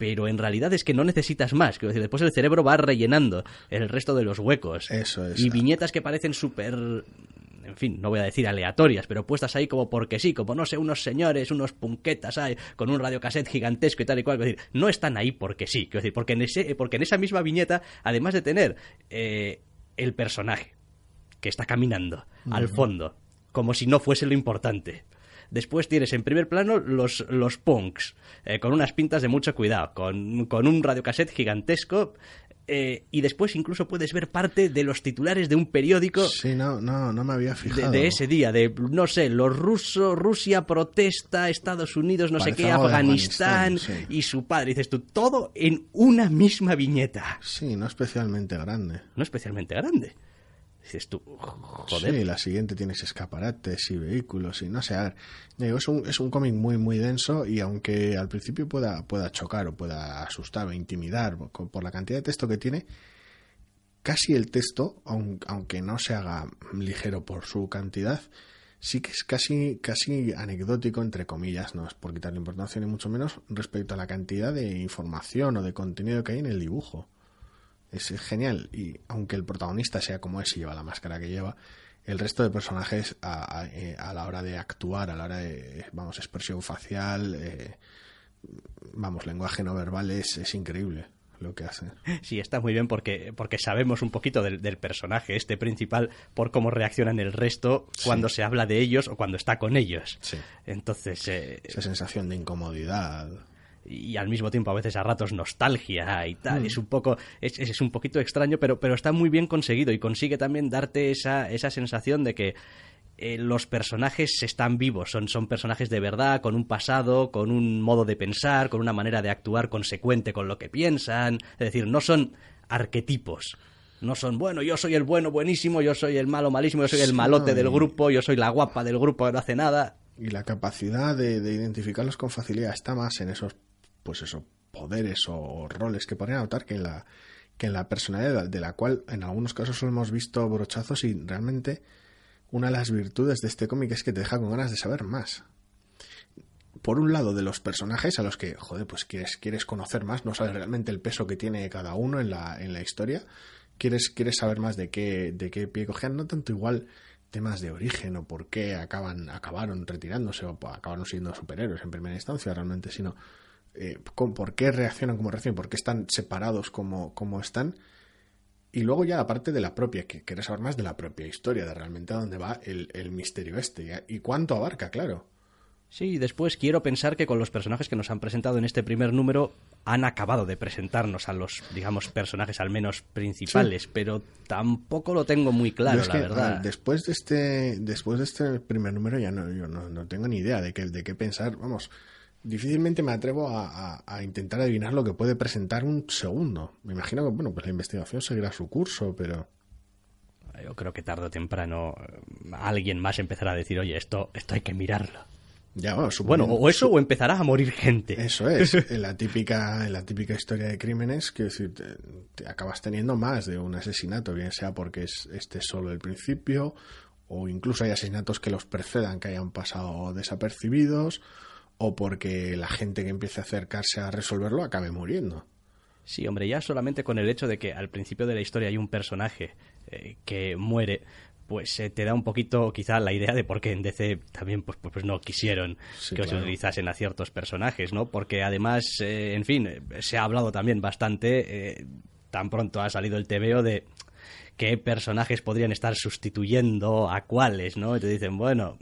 pero en realidad es que no necesitas más. Quiero decir, después el cerebro va rellenando el resto de los huecos. Eso es. Y viñetas que parecen súper en fin, no voy a decir aleatorias, pero puestas ahí como porque sí, como no sé, unos señores, unos punquetas ahí, con un radiocassette gigantesco y tal y cual. Quiero decir, no están ahí porque sí, quiero decir, porque en, ese, porque en esa misma viñeta, además de tener eh, el personaje que está caminando al fondo, como si no fuese lo importante. Después tienes en primer plano los, los punks, eh, con unas pintas de mucho cuidado, con, con un radiocassette gigantesco, eh, y después incluso puedes ver parte de los titulares de un periódico Sí, no, no, no me había de, fijado. de ese día, de no sé, los rusos, Rusia protesta, Estados Unidos, no sé qué, Afganistán, Afganistán, sí. y su padre. Dices tú, todo en una misma viñeta. Sí, no especialmente grande. No especialmente grande. Dices tú, joder. Sí, la siguiente tienes escaparates y vehículos y no sé. A ver, digo, es un, es un cómic muy, muy denso y aunque al principio pueda, pueda chocar o pueda asustar o intimidar por, la cantidad de texto que tiene, casi el texto, aun- aunque no se haga ligero por su cantidad, sí que es casi, casi anecdótico, entre comillas, no es por quitarle importancia ni mucho menos, respecto a la cantidad de información o de contenido que hay en el dibujo. Es genial. Y aunque el protagonista sea como es y lleva la máscara que lleva, el resto de personajes a, a- eh, a la hora de actuar, a la hora de, vamos, expresión facial, eh, vamos, lenguaje no verbal es, es increíble lo que hace. Sí, está muy bien porque, porque sabemos un poquito del, del personaje este principal por cómo reaccionan el resto cuando se habla de ellos o cuando está con ellos. Sí. Entonces, eh, Esa sensación de incomodidad. Y al mismo tiempo a veces a ratos nostalgia y tal. Es un poco, es, es- un poquito extraño, pero, pero está muy bien conseguido y consigue también darte esa, esa sensación de que eh, los personajes están vivos, son, son personajes de verdad, con un pasado, con un modo de pensar, con una manera de actuar consecuente con lo que piensan. Es decir, no son arquetipos. No son, bueno, yo soy el bueno buenísimo, yo soy el malo malísimo, yo soy el malote del grupo, yo soy la guapa del grupo que no hace nada. Y la capacidad de, de identificarlos con facilidad está más en esos, pues esos poderes o roles que podrían notar que en la que en la personalidad de la cual en algunos casos solo hemos visto brochazos y realmente una de las virtudes de este cómic es que te deja con ganas de saber más. Por un lado, de los personajes a los que, joder, pues quieres, quieres conocer más, no sabes realmente el peso que tiene cada uno en la, en la historia, quieres, quieres saber más de qué, de qué pie cojean, no tanto igual temas de origen o por qué acaban, acabaron retirándose o acabaron siendo superhéroes en primera instancia realmente, sino eh, por qué reaccionan como reaccionan, por qué están separados como, como están. Y luego ya aparte de la propia, que quieres saber más de la propia historia, de realmente a dónde va el, el misterio este y cuánto abarca, claro. Sí, después quiero pensar que con los personajes que nos han presentado en este primer número han acabado de presentarnos a los, digamos, personajes al menos principales, pero tampoco lo tengo muy claro, la verdad. después de este, después de este primer número ya no, yo no, tengo ni idea de qué, de qué pensar. Vamos, difícilmente me atrevo a, a, intentar adivinar lo que puede presentar un segundo. Me imagino que, bueno, pues la investigación seguirá su curso, pero yo creo que tarde o temprano eh, alguien más empezará a decir, oye, esto, esto hay que mirarlo. Ya, bueno, o eso o empezará a morir gente. Eso es, en la típica, en la típica historia de crímenes, que decir, te, acabas teniendo más de un asesinato, bien sea porque es este solo el principio, o incluso hay asesinatos que los precedan, que hayan pasado desapercibidos, o porque la gente que empiece a acercarse a resolverlo acabe muriendo. Sí, hombre, ya solamente con el hecho de que al principio de la historia hay un personaje eh, que muere, pues te da un poquito quizá la idea de por qué en DC también pues, pues, pues no quisieron que se utilizasen a ciertos personajes, ¿no? Porque además, eh, en fin, se ha hablado también bastante, eh, tan pronto ha salido el TVO de qué personajes podrían estar sustituyendo a cuáles, ¿no? Y te dicen, bueno,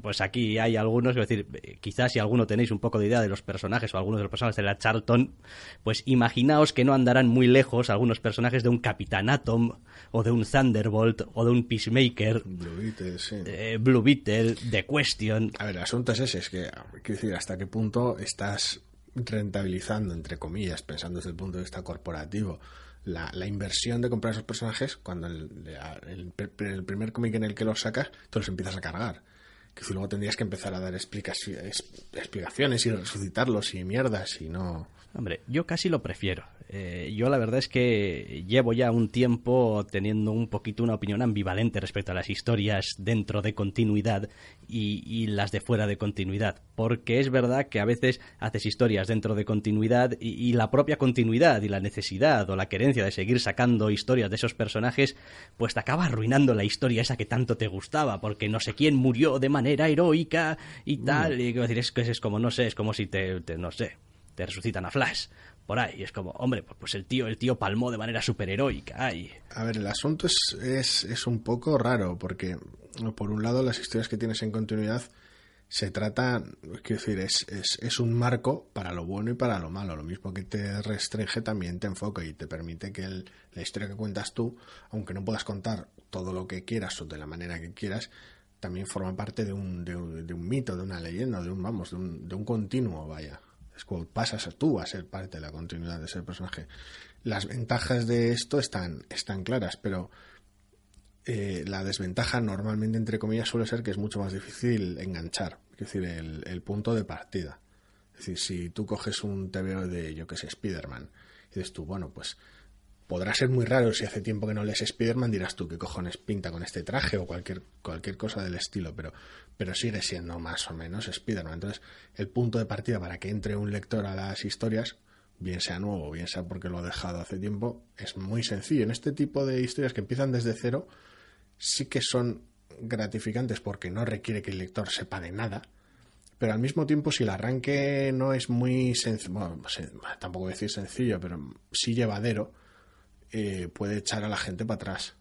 pues aquí hay algunos, es decir, quizás si alguno tenéis un poco de idea de los personajes o algunos de los personajes de la Charlton, pues imaginaos que no andarán muy lejos algunos personajes de un Capitán Atom o de un Thunderbolt o de un Peacemaker. Blue Beetle, sí. Blue Beetle, The Question. A ver, el asunto es ese, es que, quiero decir, hasta qué punto estás rentabilizando, entre comillas, pensando desde el punto de vista corporativo, la, la, inversión de comprar esos personajes cuando el, el, el primer cómic en el que los sacas, tú los empiezas a cargar. Que luego tendrías que empezar a dar explicaciones y resucitarlos y mierdas y no... Hombre, yo casi lo prefiero. Eh, yo la verdad es que llevo ya un tiempo teniendo un poquito una opinión ambivalente respecto a las historias dentro de continuidad y, las de fuera de continuidad. Porque es verdad que a veces haces historias dentro de continuidad y, la propia continuidad y la necesidad o la querencia de seguir sacando historias de esos personajes, pues te acaba arruinando la historia esa que tanto te gustaba, porque no sé quién murió de manera heroica y tal. Y decir, es que es como, no sé, es como si te no sé, resucitan a Flash por ahí. Es como, hombre, pues, pues el tío, el tío palmó de manera superheroica. Ay. A ver, el asunto es, es, es, un poco raro, porque por un lado las historias que tienes en continuidad se trata, quiero decir, es, es, es, un marco para lo bueno y para lo malo. Lo mismo que te restringe también te enfoca y te permite que el, la historia que cuentas tú, aunque no puedas contar todo lo que quieras o de la manera que quieras, también forma parte de un, de, de un mito, de una leyenda, de un, vamos, de un, de un continuo, vaya es cuando pasas tú a ser parte de la continuidad de ese personaje. Las ventajas de esto están, están claras, pero eh, la desventaja normalmente, entre comillas, suele ser que es mucho más difícil enganchar, es decir, el, el punto de partida. Es decir, si tú coges un TVO de, yo que sé, Spider-Man, y dices tú, bueno, pues podrá ser muy raro si hace tiempo que no lees Spider-Man, dirás tú qué cojones pinta con este traje o cualquier, cualquier cosa del estilo, pero, pero sigue siendo más o menos Spider-Man. Entonces, el punto de partida para que entre un lector a las historias, bien sea nuevo, bien sea porque lo ha dejado hace tiempo, es muy sencillo. En este tipo de historias que empiezan desde cero, sí que son gratificantes porque no requiere que el lector sepa de nada, pero al mismo tiempo si el arranque no es muy sencillo, bueno, tampoco decir sencillo, pero sí llevadero, eh, puede echar a la gente para atrás.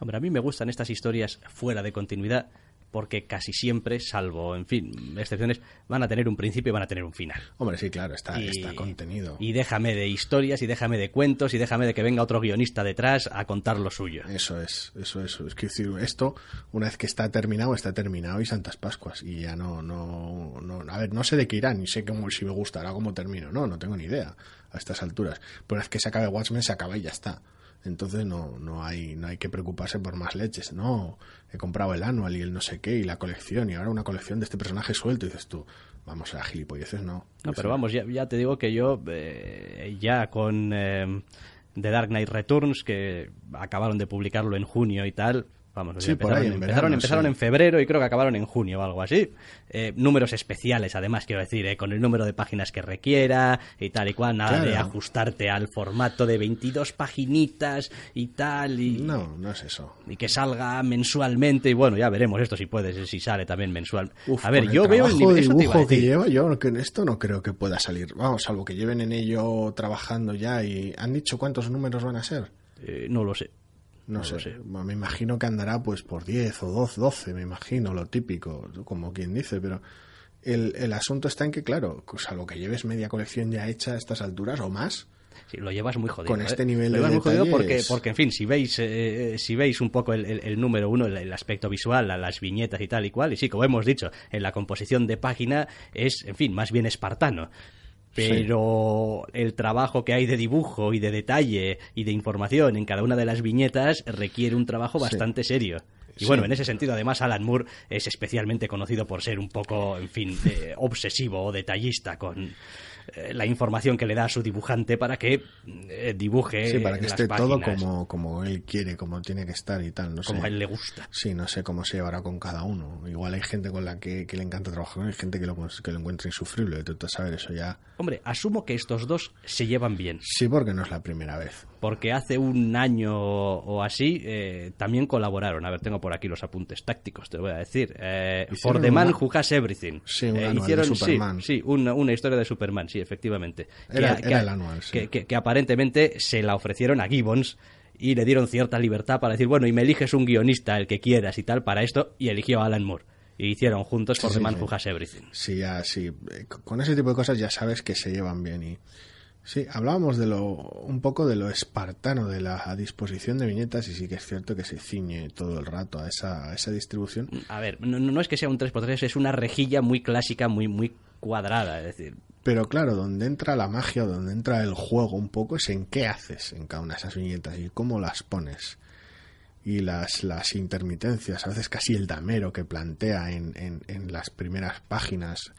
Hombre, a mí me gustan estas historias fuera de continuidad porque casi siempre, salvo, en fin, excepciones, van a tener un principio y van a tener un final. Hombre, sí, claro, está, contenido. Y déjame de historias, y déjame de cuentos, y déjame de que venga otro guionista detrás a contar lo suyo. Eso es, eso es. Es que esto, una vez que está terminado, está terminado y Santas Pascuas. Y ya no, no, no a ver, no sé de qué irá, ni sé cómo, si me gustará cómo termino. No, no tengo ni idea a estas alturas. Pero vez que se acabe Watchmen, se acaba y ya está. Entonces no, no, hay, no hay que preocuparse por más leches. No, he comprado el anual y el no sé qué y la colección y ahora una colección de este personaje suelto. Y dices tú, vamos a gilipolleces, no. No, pero vamos, ya, ya te digo que yo eh, ya con eh, The Dark Knight Returns, que acabaron de publicarlo en junio y tal, Vamos, Sí, por ahí, empezaron, en empezaron, verano, empezaron sí. en febrero y creo que acabaron en junio o algo así. Eh, números especiales, además, quiero decir, eh, con el número de páginas que requiera y tal y cual, nada de ajustarte al formato de 22 paginitas y tal. Y, No, no es eso. y que salga mensualmente. Y bueno, ya veremos esto si puede, si sale también mensual. Uf, a ver, con el yo veo el nivel. dibujo que lleva, yo que en esto no creo que pueda salir. Vamos, salvo que lleven en ello trabajando ya y han dicho cuántos números van a ser. Eh, no lo sé. No, No sé, me imagino que andará pues por 10 o 12, 12, me imagino, lo típico, como quien dice, pero el, el asunto está en que, claro, salvo que lleves media colección ya hecha a estas alturas o más, Sí, lo llevas muy jodido. Con ¿eh? este nivel Lo de llevas muy jodido porque, porque, en fin, si veis, eh, si veis un poco el, el- el número uno, el, el aspecto visual, la- las viñetas y tal y cual, y sí, como hemos dicho, en la composición de página es, en fin, más bien espartano. Pero el trabajo que hay de dibujo y de detalle y de información en cada una de las viñetas requiere un trabajo Sí. bastante serio. Y Sí. bueno, en ese sentido, además, Alan Moore es especialmente conocido por ser un poco, en fin, eh, obsesivo o detallista con la información que le da a su dibujante para que eh, dibuje sí, para que esté todo como, como él quiere, como tiene que estar y tal, no como sé. a él le gusta. Sí, no sé cómo se llevará con cada uno. Igual hay gente con la que, que le encanta trabajar hay gente que lo, que lo encuentra insufrible, tú a saber eso ya. Hombre, asumo que estos dos se llevan bien, Sí, porque no es la primera vez. Porque hace un año o así eh, también colaboraron. A ver, tengo por aquí los apuntes tácticos, te lo voy a decir. Eh, For the Man una- Who Has Everything. Sí, un Eh, anual de hicieron, sí, Superman. Sí, una, una historia de Superman, sí, efectivamente. Era- Que- era que- el anual, sí. que- que- que aparentemente se la ofrecieron a Gibbons y le dieron cierta libertad para decir, bueno, y me eliges un guionista, el que quieras y tal, para esto, y eligió a Alan Moore. Y hicieron juntos For Sí, the sí, Man sí. Who Has Everything. Sí, ya, sí. Con ese tipo de cosas ya sabes que se llevan bien y... Sí, hablábamos de lo, un poco de lo espartano de la disposición de viñetas y sí que es cierto que se ciñe todo el rato a esa, a esa distribución. A ver, no, no es que sea un 3x3, es una rejilla muy clásica, muy, muy cuadrada. Es decir, Pero claro, donde entra la magia, donde entra el juego un poco es en qué haces en cada una de esas viñetas y cómo las pones. Y las, las intermitencias, a veces casi el damero que plantea en, en, en las primeras páginas.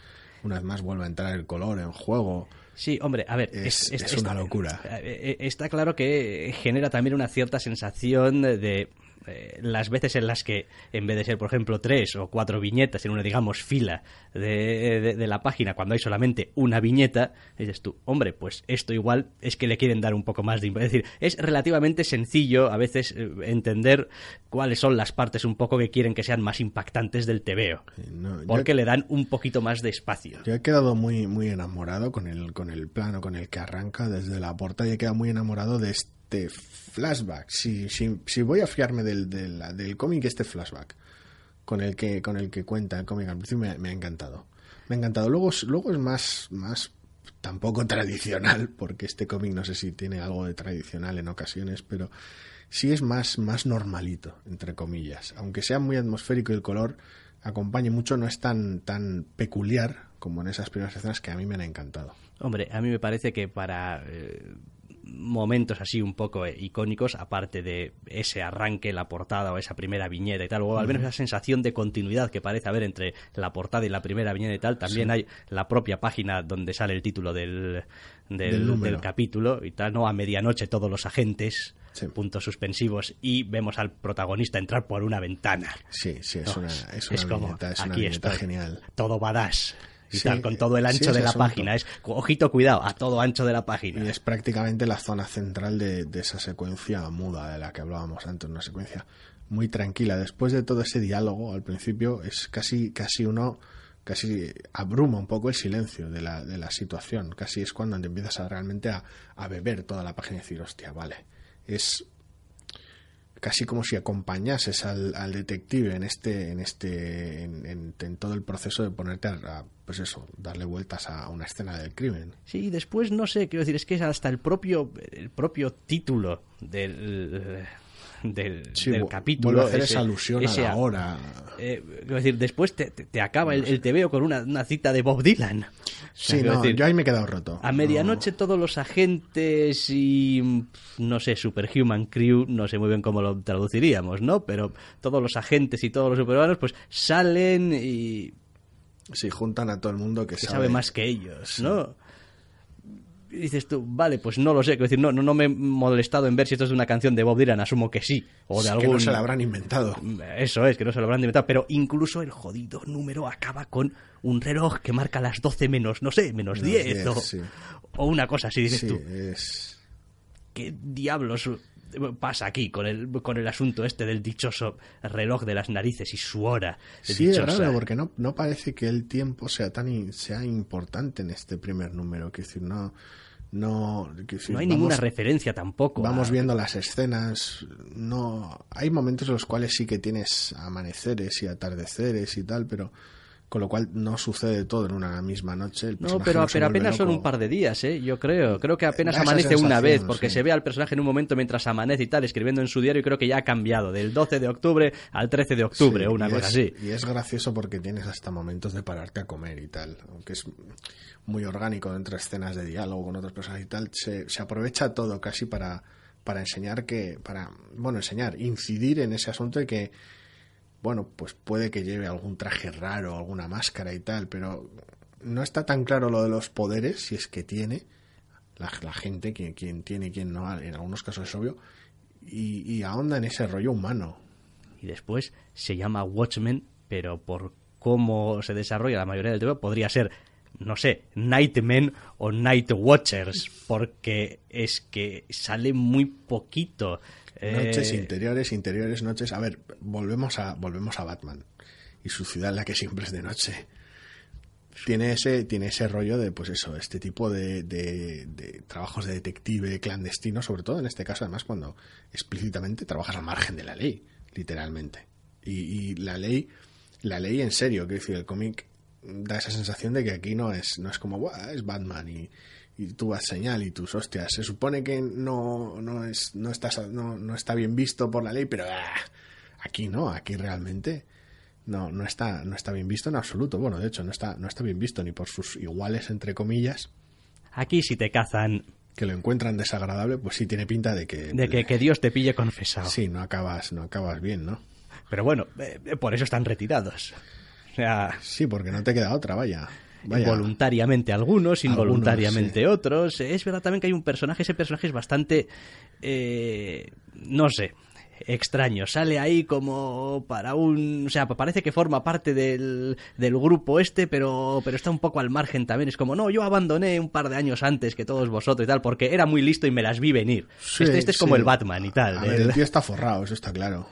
Una vez más vuelve a entrar el color en juego. Sí, hombre, a ver, Es- es una locura. eh, eh, Está claro que genera también una cierta sensación de eh, las veces en las que, en vez de ser, por ejemplo, tres o cuatro viñetas en una, digamos, fila de, de- de la página, cuando hay solamente una viñeta, dices tú, hombre, pues esto igual es que le quieren dar un poco más de... Es decir, es relativamente sencillo a veces eh, entender cuáles son las partes un poco que quieren que sean más impactantes del tebeo. No, Porque le dan un poquito más de espacio. Yo he quedado muy, muy enamorado con el, con el plano con el que arranca desde la portada y he quedado muy enamorado de este flashback. Si, si, si voy a fiarme del, del, del cómic, este flashback con el que, con el que cuenta el cómic al principio me, ha encantado. Me ha encantado. Luego, luego es más, más tampoco tradicional, porque este cómic no sé si tiene algo de tradicional en ocasiones, pero sí es más, más normalito, entre comillas. Aunque sea muy atmosférico y el color acompañe mucho, no es tan, tan peculiar como en esas primeras escenas que a mí me han encantado. Hombre, a mí me parece que para eh, momentos así un poco eh, icónicos, aparte de ese arranque, la portada o esa primera viñeta y tal, o al menos esa sensación de continuidad que parece haber entre la portada y la primera viñeta y tal, también hay la propia página donde sale el título del, del, Del número. del capítulo y tal, ¿no? A medianoche todos los agentes, Sí. puntos suspensivos, y vemos al protagonista entrar por una ventana. Sí, sí, es No, una, es una como, viñeta, es una aquí viñeta genial. todo badass. Y Sí, tal, con todo el ancho de la asunto. página. Es, ojito, cuidado, a todo ancho de la página. Y es prácticamente la zona central de, de esa secuencia muda de la que hablábamos antes, una secuencia muy tranquila. Después de todo ese diálogo, al principio es casi, casi uno, casi abruma un poco el silencio de la, de la situación. Casi es cuando te empiezas a realmente a, a beber toda la página y decir, hostia, vale. Es casi como si acompañases al, al detective en este en este en, en- todo el proceso de ponerte a, a, pues eso darle vueltas a una escena del crimen. Sí, después no sé, quiero decir, es que es hasta el propio, el propio título del, del, Sí, del capítulo. a hacer ese- esa alusión ese a la hora. Eh, quiero decir, después te, acaba el, el tebeo con una, una cita de Bob Dylan. O sea, Sí, no, decir, yo ahí me he quedado roto. A medianoche todos los agentes y, no sé, Superhuman Crew, no sé muy bien cómo lo traduciríamos, ¿no? Pero todos los agentes y todos los superhumanos pues salen y Sí, juntan a todo el mundo que, que sabe más que ellos, ¿no? Y dices tú, vale, pues no lo sé, quiero decir, no, no, no me he molestado en ver si esto es de una canción de Bob Dylan, asumo que sí, o de Es algún... que no se la habrán inventado. Eso es, que no se lo habrán inventado, pero incluso el jodido número acaba con un reloj que marca las 12 menos, no sé, menos Menos 10, 10, o, sí. o una cosa así, dices Sí, tú, es... ¿qué diablos pasa aquí con el, con el asunto este del dichoso reloj de las narices y su hora Sí, es dichosa? raro porque no, no parece que el tiempo sea tan sea importante en este primer número. Que decir, no, no, No hay vamos- ninguna referencia tampoco. Vamos a- viendo las escenas. No, hay momentos en los cuales sí que tienes amaneceres y atardeceres y tal, pero con lo cual no sucede todo en una misma noche. El No, pero, no pero apenas son un par de días, ¿eh? Yo creo. Creo que apenas Da amanece una vez, porque sí. se ve al personaje en un momento mientras amanece y tal, escribiendo en su diario, y creo que ya ha cambiado, del 12 de octubre al 13 de octubre, Sí, o una cosa es, así. Y es gracioso porque tienes hasta momentos de pararte a comer y tal, aunque es muy orgánico entre escenas de diálogo con otras personas y tal, se, se aprovecha todo casi para, para enseñar que, para, bueno, enseñar, incidir en ese asunto de que, bueno, pues puede que lleve algún traje raro, alguna máscara y tal, pero no está tan claro lo de los poderes, si es que tiene, la, la gente, quien, quien tiene quien no, en algunos casos es obvio, y, y ahonda en ese rollo humano. Y después se llama Watchmen, pero por cómo se desarrolla la mayoría del tema, podría ser, no sé, Nightmen o Night Watchers, porque es que sale muy poquito. Noches Eh, interiores, interiores, noches. A ver, volvemos a, volvemos a Batman y su ciudad en la que siempre es de noche. Tiene ese, tiene ese rollo de, pues eso, este tipo de, de- de trabajos de detective clandestino, sobre todo en este caso, además, cuando explícitamente trabajas al margen de la ley, literalmente. Y, y la ley, la ley en serio, quiero decir, el cómic da esa sensación de que aquí no es, no es como, "Buah, es Batman y, y tú vas señal y tus hostias. Se supone que no, no, es, no, estás, no, no está bien visto por la ley, pero ah, aquí no, aquí realmente no, no, está, no está bien visto en absoluto. Bueno, de hecho, no está, no está bien visto ni por sus iguales, entre comillas, Aquí si te cazan, que lo encuentran desagradable, pues sí tiene pinta de que, de que, que Dios te pille confesado. sí, no acabas, no acabas bien, ¿no? Pero bueno, eh, por eso están retirados. O sea, Sí, porque no te queda otra, vaya. Vaya. voluntariamente algunos, involuntariamente Algunos, otros. Es verdad también que hay un personaje, ese personaje es bastante, eh, no sé, extraño. Sale ahí como para un... O sea, parece que forma parte del, del grupo este, pero, pero está un poco al margen también. Es como, no, yo abandoné un par de años antes que todos vosotros y tal, porque era muy listo y me las vi venir. Sí, este, este es como el Batman y tal. A ver, el tío está forrado, eso está claro.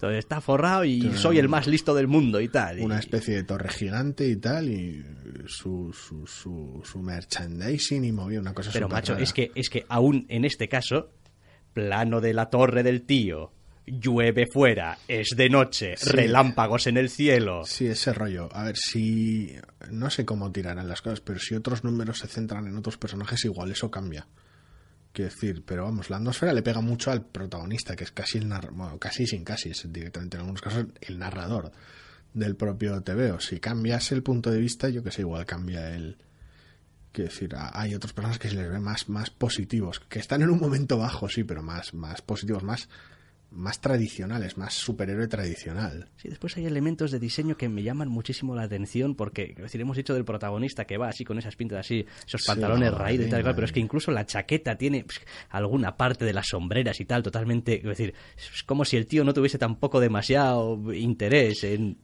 Entonces está forrado y soy el más listo del mundo y tal. Una especie de torre gigante y tal, y su, su, su, su merchandising y movía una cosa Pero macho, rara. es que, es que aún en este caso, plano de la torre del tío, llueve fuera, es de noche, Sí. relámpagos en el cielo. Sí, ese rollo. A ver, si... No sé cómo tirarán las cosas, pero si otros números se centran en otros personajes, igual eso cambia. Quiero decir, pero vamos, la atmósfera le pega mucho al protagonista, que es casi el narrador, bueno, casi sin casi, es directamente en algunos casos el narrador del propio TVO. Si cambias el punto de vista, yo que sé, igual cambia el... Quiero decir, hay otros personajes que se les ve más, más positivos, que están en un momento bajo, sí, pero más, más positivos, más, más tradicionales, más superhéroe tradicional. Sí, después hay elementos de diseño que me llaman muchísimo la atención porque, es decir, hemos dicho del protagonista que va así con esas pintas así, esos Sí, pantalones la raídos y tal, y cual, pero es que incluso la chaqueta tiene pf, alguna parte de las sombreras y tal, totalmente, es decir, es como si el tío no tuviese tampoco demasiado interés en,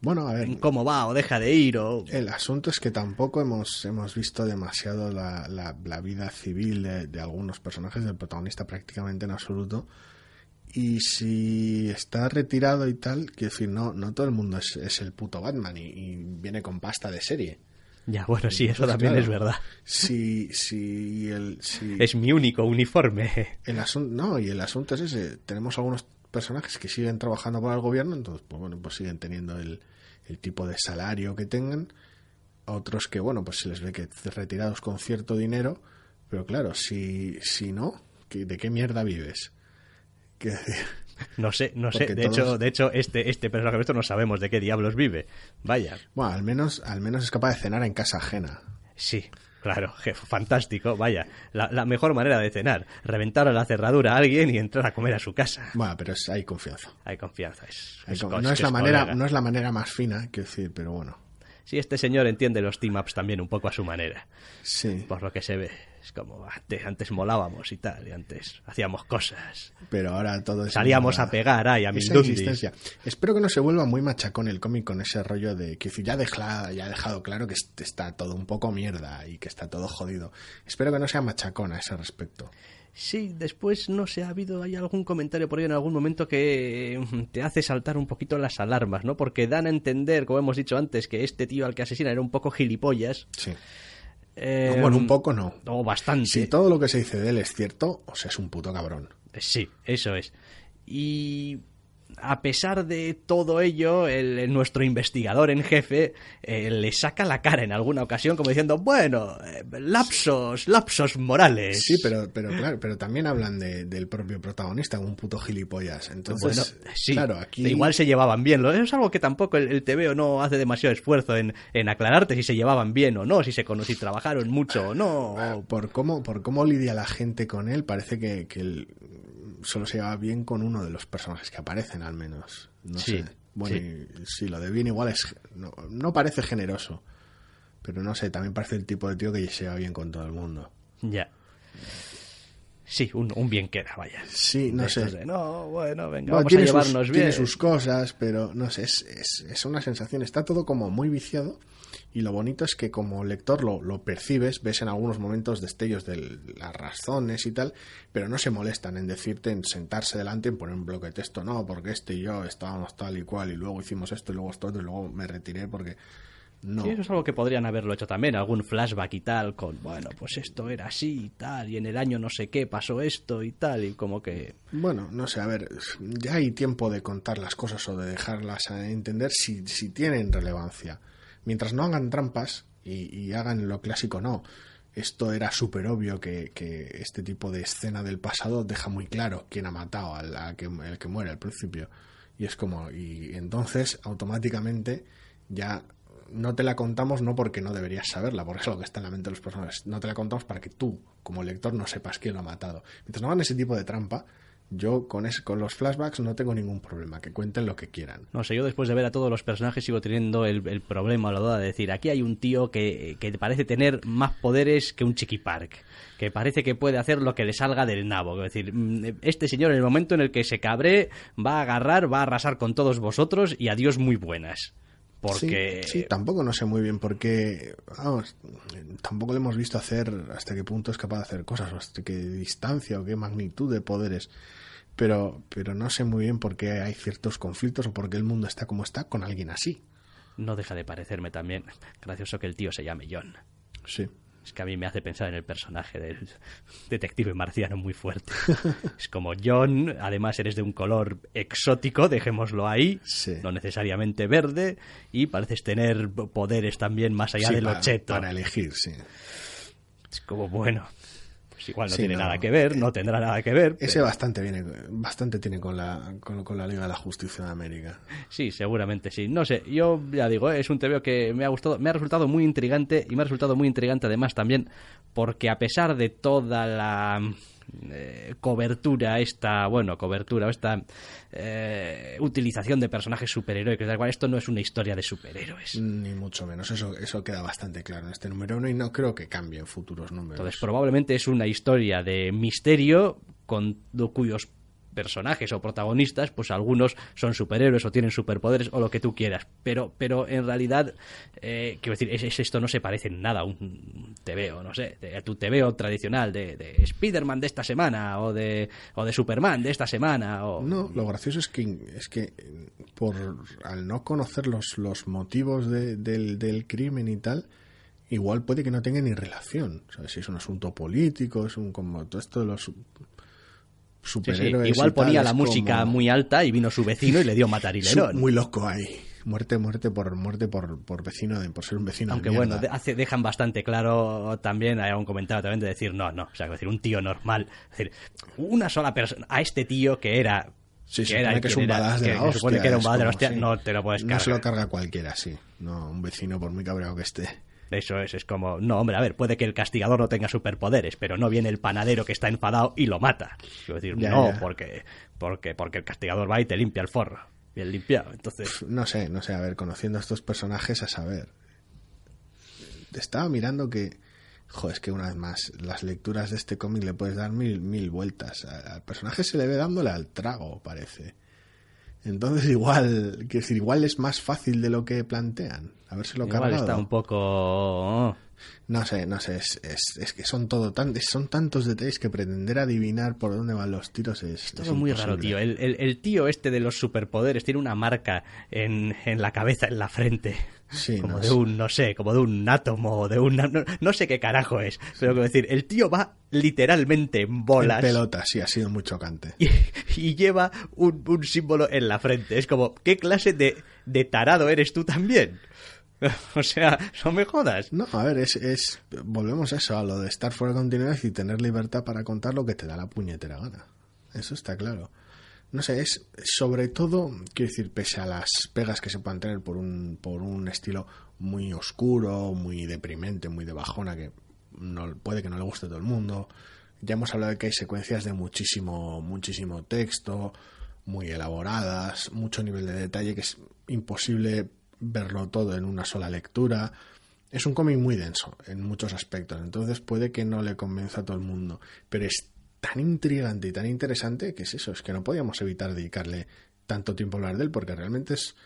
Bueno, a ver, en cómo va o deja de ir o... El asunto es que tampoco hemos, hemos visto demasiado la, la- la vida civil de, de algunos personajes, del protagonista prácticamente en absoluto. Y si está retirado y tal, quiero decir, no, no todo el mundo es, es el puto Batman y, y viene con pasta de serie. Ya, bueno, sí, eso Entonces, también claro, es verdad. Si, si el, si Es mi único uniforme. el asunto, no, y el asunto es ese. Tenemos algunos personajes que siguen trabajando para el gobierno, entonces, pues bueno, pues siguen teniendo el, el tipo de salario que tengan. Otros que, bueno, pues se les ve que retirados con cierto dinero, pero claro, si, si no, ¿qué- ¿de qué mierda vives? Quiero decir, No sé, no sé. Porque De todos- hecho, de hecho, este, este personaje nuestro no sabemos de qué diablos vive. Vaya. bueno, al menos, al menos es capaz de cenar en casa ajena. Sí, claro, jefe, fantástico. Vaya. La, la mejor manera de cenar. Reventar a la cerradura a alguien y entrar a comer a su casa. Bueno, pero es, hay confianza. Hay confianza. Es, Hay es con- co- no, es la manera, no es la manera más fina, quiero decir, pero bueno. Sí, este señor entiende los team-ups también un poco a su manera. Sí. Por lo que se ve. Es como, antes, antes molábamos y tal, y antes hacíamos cosas. Pero ahora todo es... Salíamos a pegar, ay, a insistencia. Espero que no se vuelva muy machacón el cómic con ese rollo de que ya, ya ha dejado claro que est- está todo un poco mierda y que está todo jodido. Espero que no sea machacón a ese respecto. Sí, después, no sé, ha habido hay algún comentario por ahí en algún momento que mm, te hace saltar un poquito las alarmas, ¿no? Porque dan a entender, como hemos dicho antes, que este tío al que asesina era un poco gilipollas. Sí. Eh, bueno, un poco no. O bastante. Si todo lo que se dice de él es cierto, o sea, es un puto cabrón. Sí, eso es. Y a pesar de todo ello, el, el- nuestro investigador en jefe eh, le saca la cara en alguna ocasión como diciendo, bueno, eh, lapsos, lapsos morales. Sí, pero, pero claro, pero también hablan de- del propio protagonista, un puto gilipollas. Entonces, Bueno, sí, claro, aquí igual se llevaban bien. Lo- Es algo que tampoco el, el TVO no hace demasiado esfuerzo en, en aclararte si se llevaban bien o no, si se cono- si trabajaron mucho o no. por cómo, por cómo lidia la gente con él, parece que, que él solo se lleva bien con uno de los personajes que aparecen, al menos. No Sí, sé. Bueno, sí. y sí, lo de bien igual es. No, no parece generoso. Pero no sé, también parece el tipo de tío que se lleva bien con todo el mundo. Ya. Sí, un, un bien queda, vaya. Sí, no De sé. de, no, bueno, venga, Bueno, vamos a sus, llevarnos bien. tiene sus cosas, pero no sé, es, es, es una sensación. Está todo como muy viciado y lo bonito es que como lector lo, lo percibes, ves en algunos momentos destellos de las razones y tal, pero no se molestan en decirte, en sentarse delante, en poner un bloque de texto, no, porque este y yo estábamos tal y cual y luego hicimos esto y luego esto otro y luego me retiré porque no. Sí, eso es algo que podrían haberlo hecho también, algún flashback y tal, con, bueno, pues esto era así y tal, y en el año no sé qué pasó esto y tal, y como que... Bueno, no sé, a ver, ya hay tiempo de contar las cosas o de dejarlas a entender si, si tienen relevancia. Mientras no hagan trampas y, hagan lo clásico, no. Esto era súper obvio que, este tipo de escena del pasado deja muy claro quién ha matado al, que, el que muere al principio. Y es como, y entonces automáticamente ya no te la contamos no porque no deberías saberla, porque es algo que está en la mente de los personajes. No te la contamos para que tú, como lector, no sepas quién lo ha matado. Mientras no hagan ese tipo de trampa, yo con, es, con los flashbacks no tengo ningún problema, que cuenten lo que quieran. No sé, yo después de ver a todos los personajes sigo teniendo el, el problema, la duda de decir, aquí hay un tío que, que parece tener más poderes que un Chiqui Park, que parece que puede hacer lo que le salga del nabo. Es decir, mm, este señor en el momento en el que se cabre va a agarrar, va a arrasar con todos vosotros y adiós muy buenas. Porque... Sí, sí, tampoco no sé muy bien por qué. Vamos, tampoco le hemos visto hacer hasta qué punto es capaz de hacer cosas, o hasta qué distancia o qué magnitud de poderes. Pero, pero no sé muy bien por qué hay ciertos conflictos o por qué el mundo está como está con alguien así. No deja de parecerme también gracioso que el tío se llame John. Sí. Es que a mí me hace pensar en el personaje del detective marciano muy fuerte. es como John, además eres de un color exótico, dejémoslo ahí, Sí. no necesariamente verde, y pareces tener poderes también más allá Sí, para, ocheto. para elegir, sí. Es como, bueno, pues igual no Sí, tiene no. nada que ver, no tendrá nada que ver. Ese pero- bastante viene, bastante tiene con la, con, con la Liga de la Justicia de América. Sí, seguramente sí. No sé, yo ya digo, eh, es un TVO que me ha gustado, me ha resultado muy intrigante y me ha resultado muy intrigante además también porque a pesar de toda la eh, cobertura esta, bueno, cobertura esta eh, utilización de personajes superheroicos, da igual, esto no es una historia de superhéroes. Ni mucho menos. Eso, eso queda bastante claro en este número uno y no creo que cambie en futuros números. Entonces, probablemente es una historia de misterio con cuyos personajes o protagonistas, pues algunos son superhéroes o tienen superpoderes o lo que tú quieras. Pero, pero en realidad, eh, quiero decir, es, es- esto no se parece en nada a un TVO, no sé, a tu TVO tradicional de, de Spider-Man de esta semana o de, o de Superman de esta semana. O... No, lo gracioso es que, es que por al no conocer los, los motivos de- del, del crimen y tal, igual puede que no tenga ni relación. Sea, si es un asunto político, es un como todo esto de los su- Sí, sí, superhéroes. Igual ponía la música como- muy alta y vino su vecino y le dio matarilero. Muy loco ahí. Muerte, muerte por muerte por, por vecino de, por ser un vecino. de Aunque bueno, hace, dejan bastante claro también, hay un comentario también de decir, no, no, o sea, decir, un tío normal, es decir, una sola persona, a este tío que era... Sí, que era que es quien un era- badass de que la se hostia. supone que era un badass de la hostia, sí. no te lo puedes No cargar. se lo carga cualquiera, sí. No, un vecino, por muy cabreado que esté. Eso es, es como, no, hombre, a ver, puede que el castigador no tenga superpoderes, pero no viene el panadero que está enfadado y lo mata. Quiero decir, Ya, no, ya. porque, porque, porque el castigador va y te limpia el forro. Bien limpiado. Entonces, No sé, no sé, a ver, conociendo a estos personajes, a saber. Estaba mirando que Joder, es que una vez más, las lecturas de este cómic le puedes dar mil, mil vueltas. Al personaje se le ve dándole al trago, parece. Entonces igual, quiero decir, igual es más fácil de lo que plantean. A ver si lo Igual cargado. está un poco... No sé, no sé, es, es, es que son todo tan, son tantos detalles que pretender adivinar por dónde van los tiros es, Todo es muy raro, tío. El, el- el tío este de los superpoderes tiene una marca en, en la cabeza, en la frente. Sí, como no, de es- un, no sé, como de un átomo, de un... No, no sé qué carajo es. Pero quiero decir, el tío va literalmente en bolas. En pelota, sí, ha sido muy chocante. y, y lleva un, un símbolo en la frente. Es como, ¿qué clase de, de tarado eres tú también? o sea, no me jodas. No, a ver, es, es. Volvemos a eso, a lo de estar fuera de continuidad y tener libertad para contar lo que te da la puñetera gana. Eso está claro. No sé, es sobre todo, quiero decir, pese a las pegas que se puedan tener por un, por un estilo muy oscuro, muy deprimente, muy de bajona, que no, puede que no le guste a todo el mundo. Ya hemos hablado de que hay secuencias de muchísimo, muchísimo texto, muy elaboradas, mucho nivel de detalle que es imposible verlo todo en una sola lectura. Es un cómic muy denso en muchos aspectos, entonces puede que no le convenza a todo el mundo, pero es tan intrigante y tan interesante que es eso, es que no podíamos evitar dedicarle tanto tiempo a hablar de él porque realmente es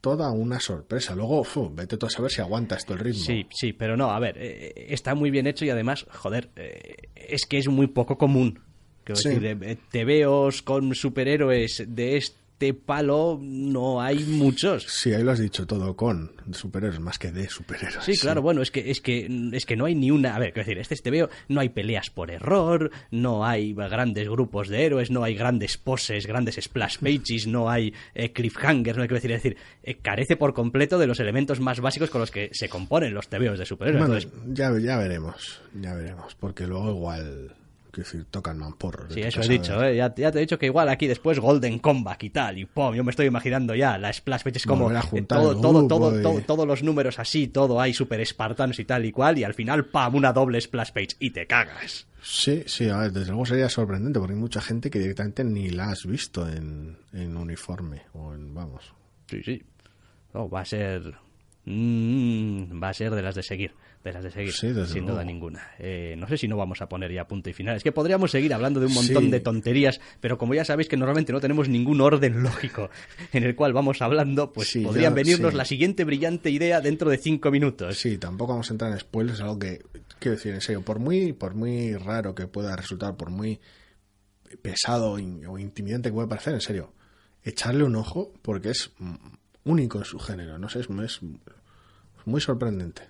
toda una sorpresa. Luego, fu, vete tú a saber si aguanta esto el ritmo. Sí, sí, pero no, a ver, eh, está muy bien hecho y además, joder, eh, es que es muy poco común. Quiero Sí. decir, eh, tebeos con superhéroes de este palo no hay muchos. Sí, ahí lo has dicho todo con superhéroes, más que de superhéroes. Sí, claro, bueno, es que, es que es que no hay ni una. A ver, quiero decir, este te veo, no hay peleas por error, no hay grandes grupos de héroes, no hay grandes poses, grandes splash pages, no hay eh, cliffhangers, no hay que decir, es decir, eh, carece por completo de los elementos más básicos con los que se componen los tebeos de superhéroes. Bueno, Entonces, ya, ya veremos, ya veremos, porque luego igual, quiero decir, tocan mamporros. Sí, eso he dicho. ¿eh? ya, ya te he dicho que igual aquí después Golden Comeback y tal, y pum, yo me estoy imaginando ya la splash page es como Volver a eh, juntar todo, todo, todo, todo- todos los números así, todo hay super espartanos y tal y cual, y al final, pam, una doble splash page y te cagas. Sí, sí, a ver, desde luego sería sorprendente porque hay mucha gente que directamente ni la has visto en, en uniforme o en, vamos. Sí, sí. No, va a ser. mm, va a ser de las de seguir. De las de seguir. Sí, sin luego. duda ninguna. Eh, no sé si no vamos a poner ya punto y final. Es que podríamos seguir hablando de un montón Sí. de tonterías, pero como ya sabéis que normalmente no tenemos ningún orden lógico en el cual vamos hablando, pues Sí, podrían ya, venirnos la siguiente brillante idea dentro de cinco minutos. Sí, tampoco vamos a entrar en spoilers, algo que, quiero decir, en serio, por muy, por muy raro que pueda resultar, por muy pesado o intimidante que pueda parecer, en serio, echarle un ojo porque es mm, único en su género, no sé, es, es muy sorprendente.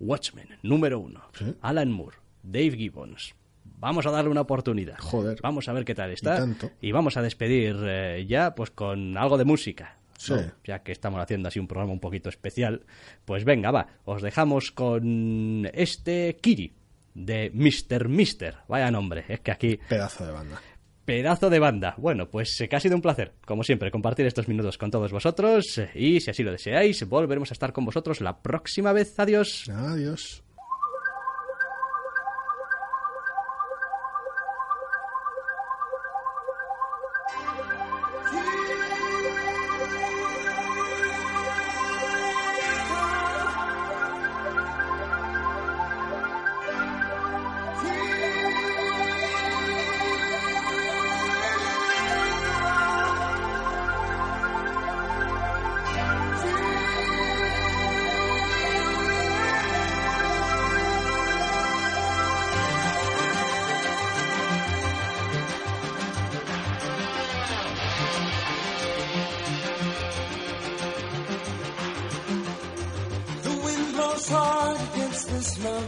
Watchmen, número uno. Sí. Alan Moore, Dave Gibbons. Vamos a darle una oportunidad. Joder. Vamos a ver qué tal está. Y tanto. Y vamos a despedir eh, ya pues con algo de música. Sí. ¿no? Ya que estamos haciendo así un programa un poquito especial. Pues venga, va. Os dejamos con este Kiri de Mr. Mister. Vaya nombre. Es que aquí Pedazo de banda. Pedazo de banda. Bueno, pues eh, que ha sido un placer, como siempre, compartir estos minutos con todos vosotros. eh, Y si así lo deseáis, volveremos a estar con vosotros la próxima vez. Adiós. Adiós.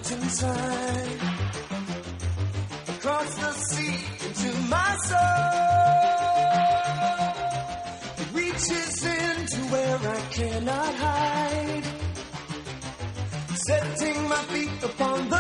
This mountainside. Across the sea into my soul. It reaches into where I cannot hide. Setting my feet upon the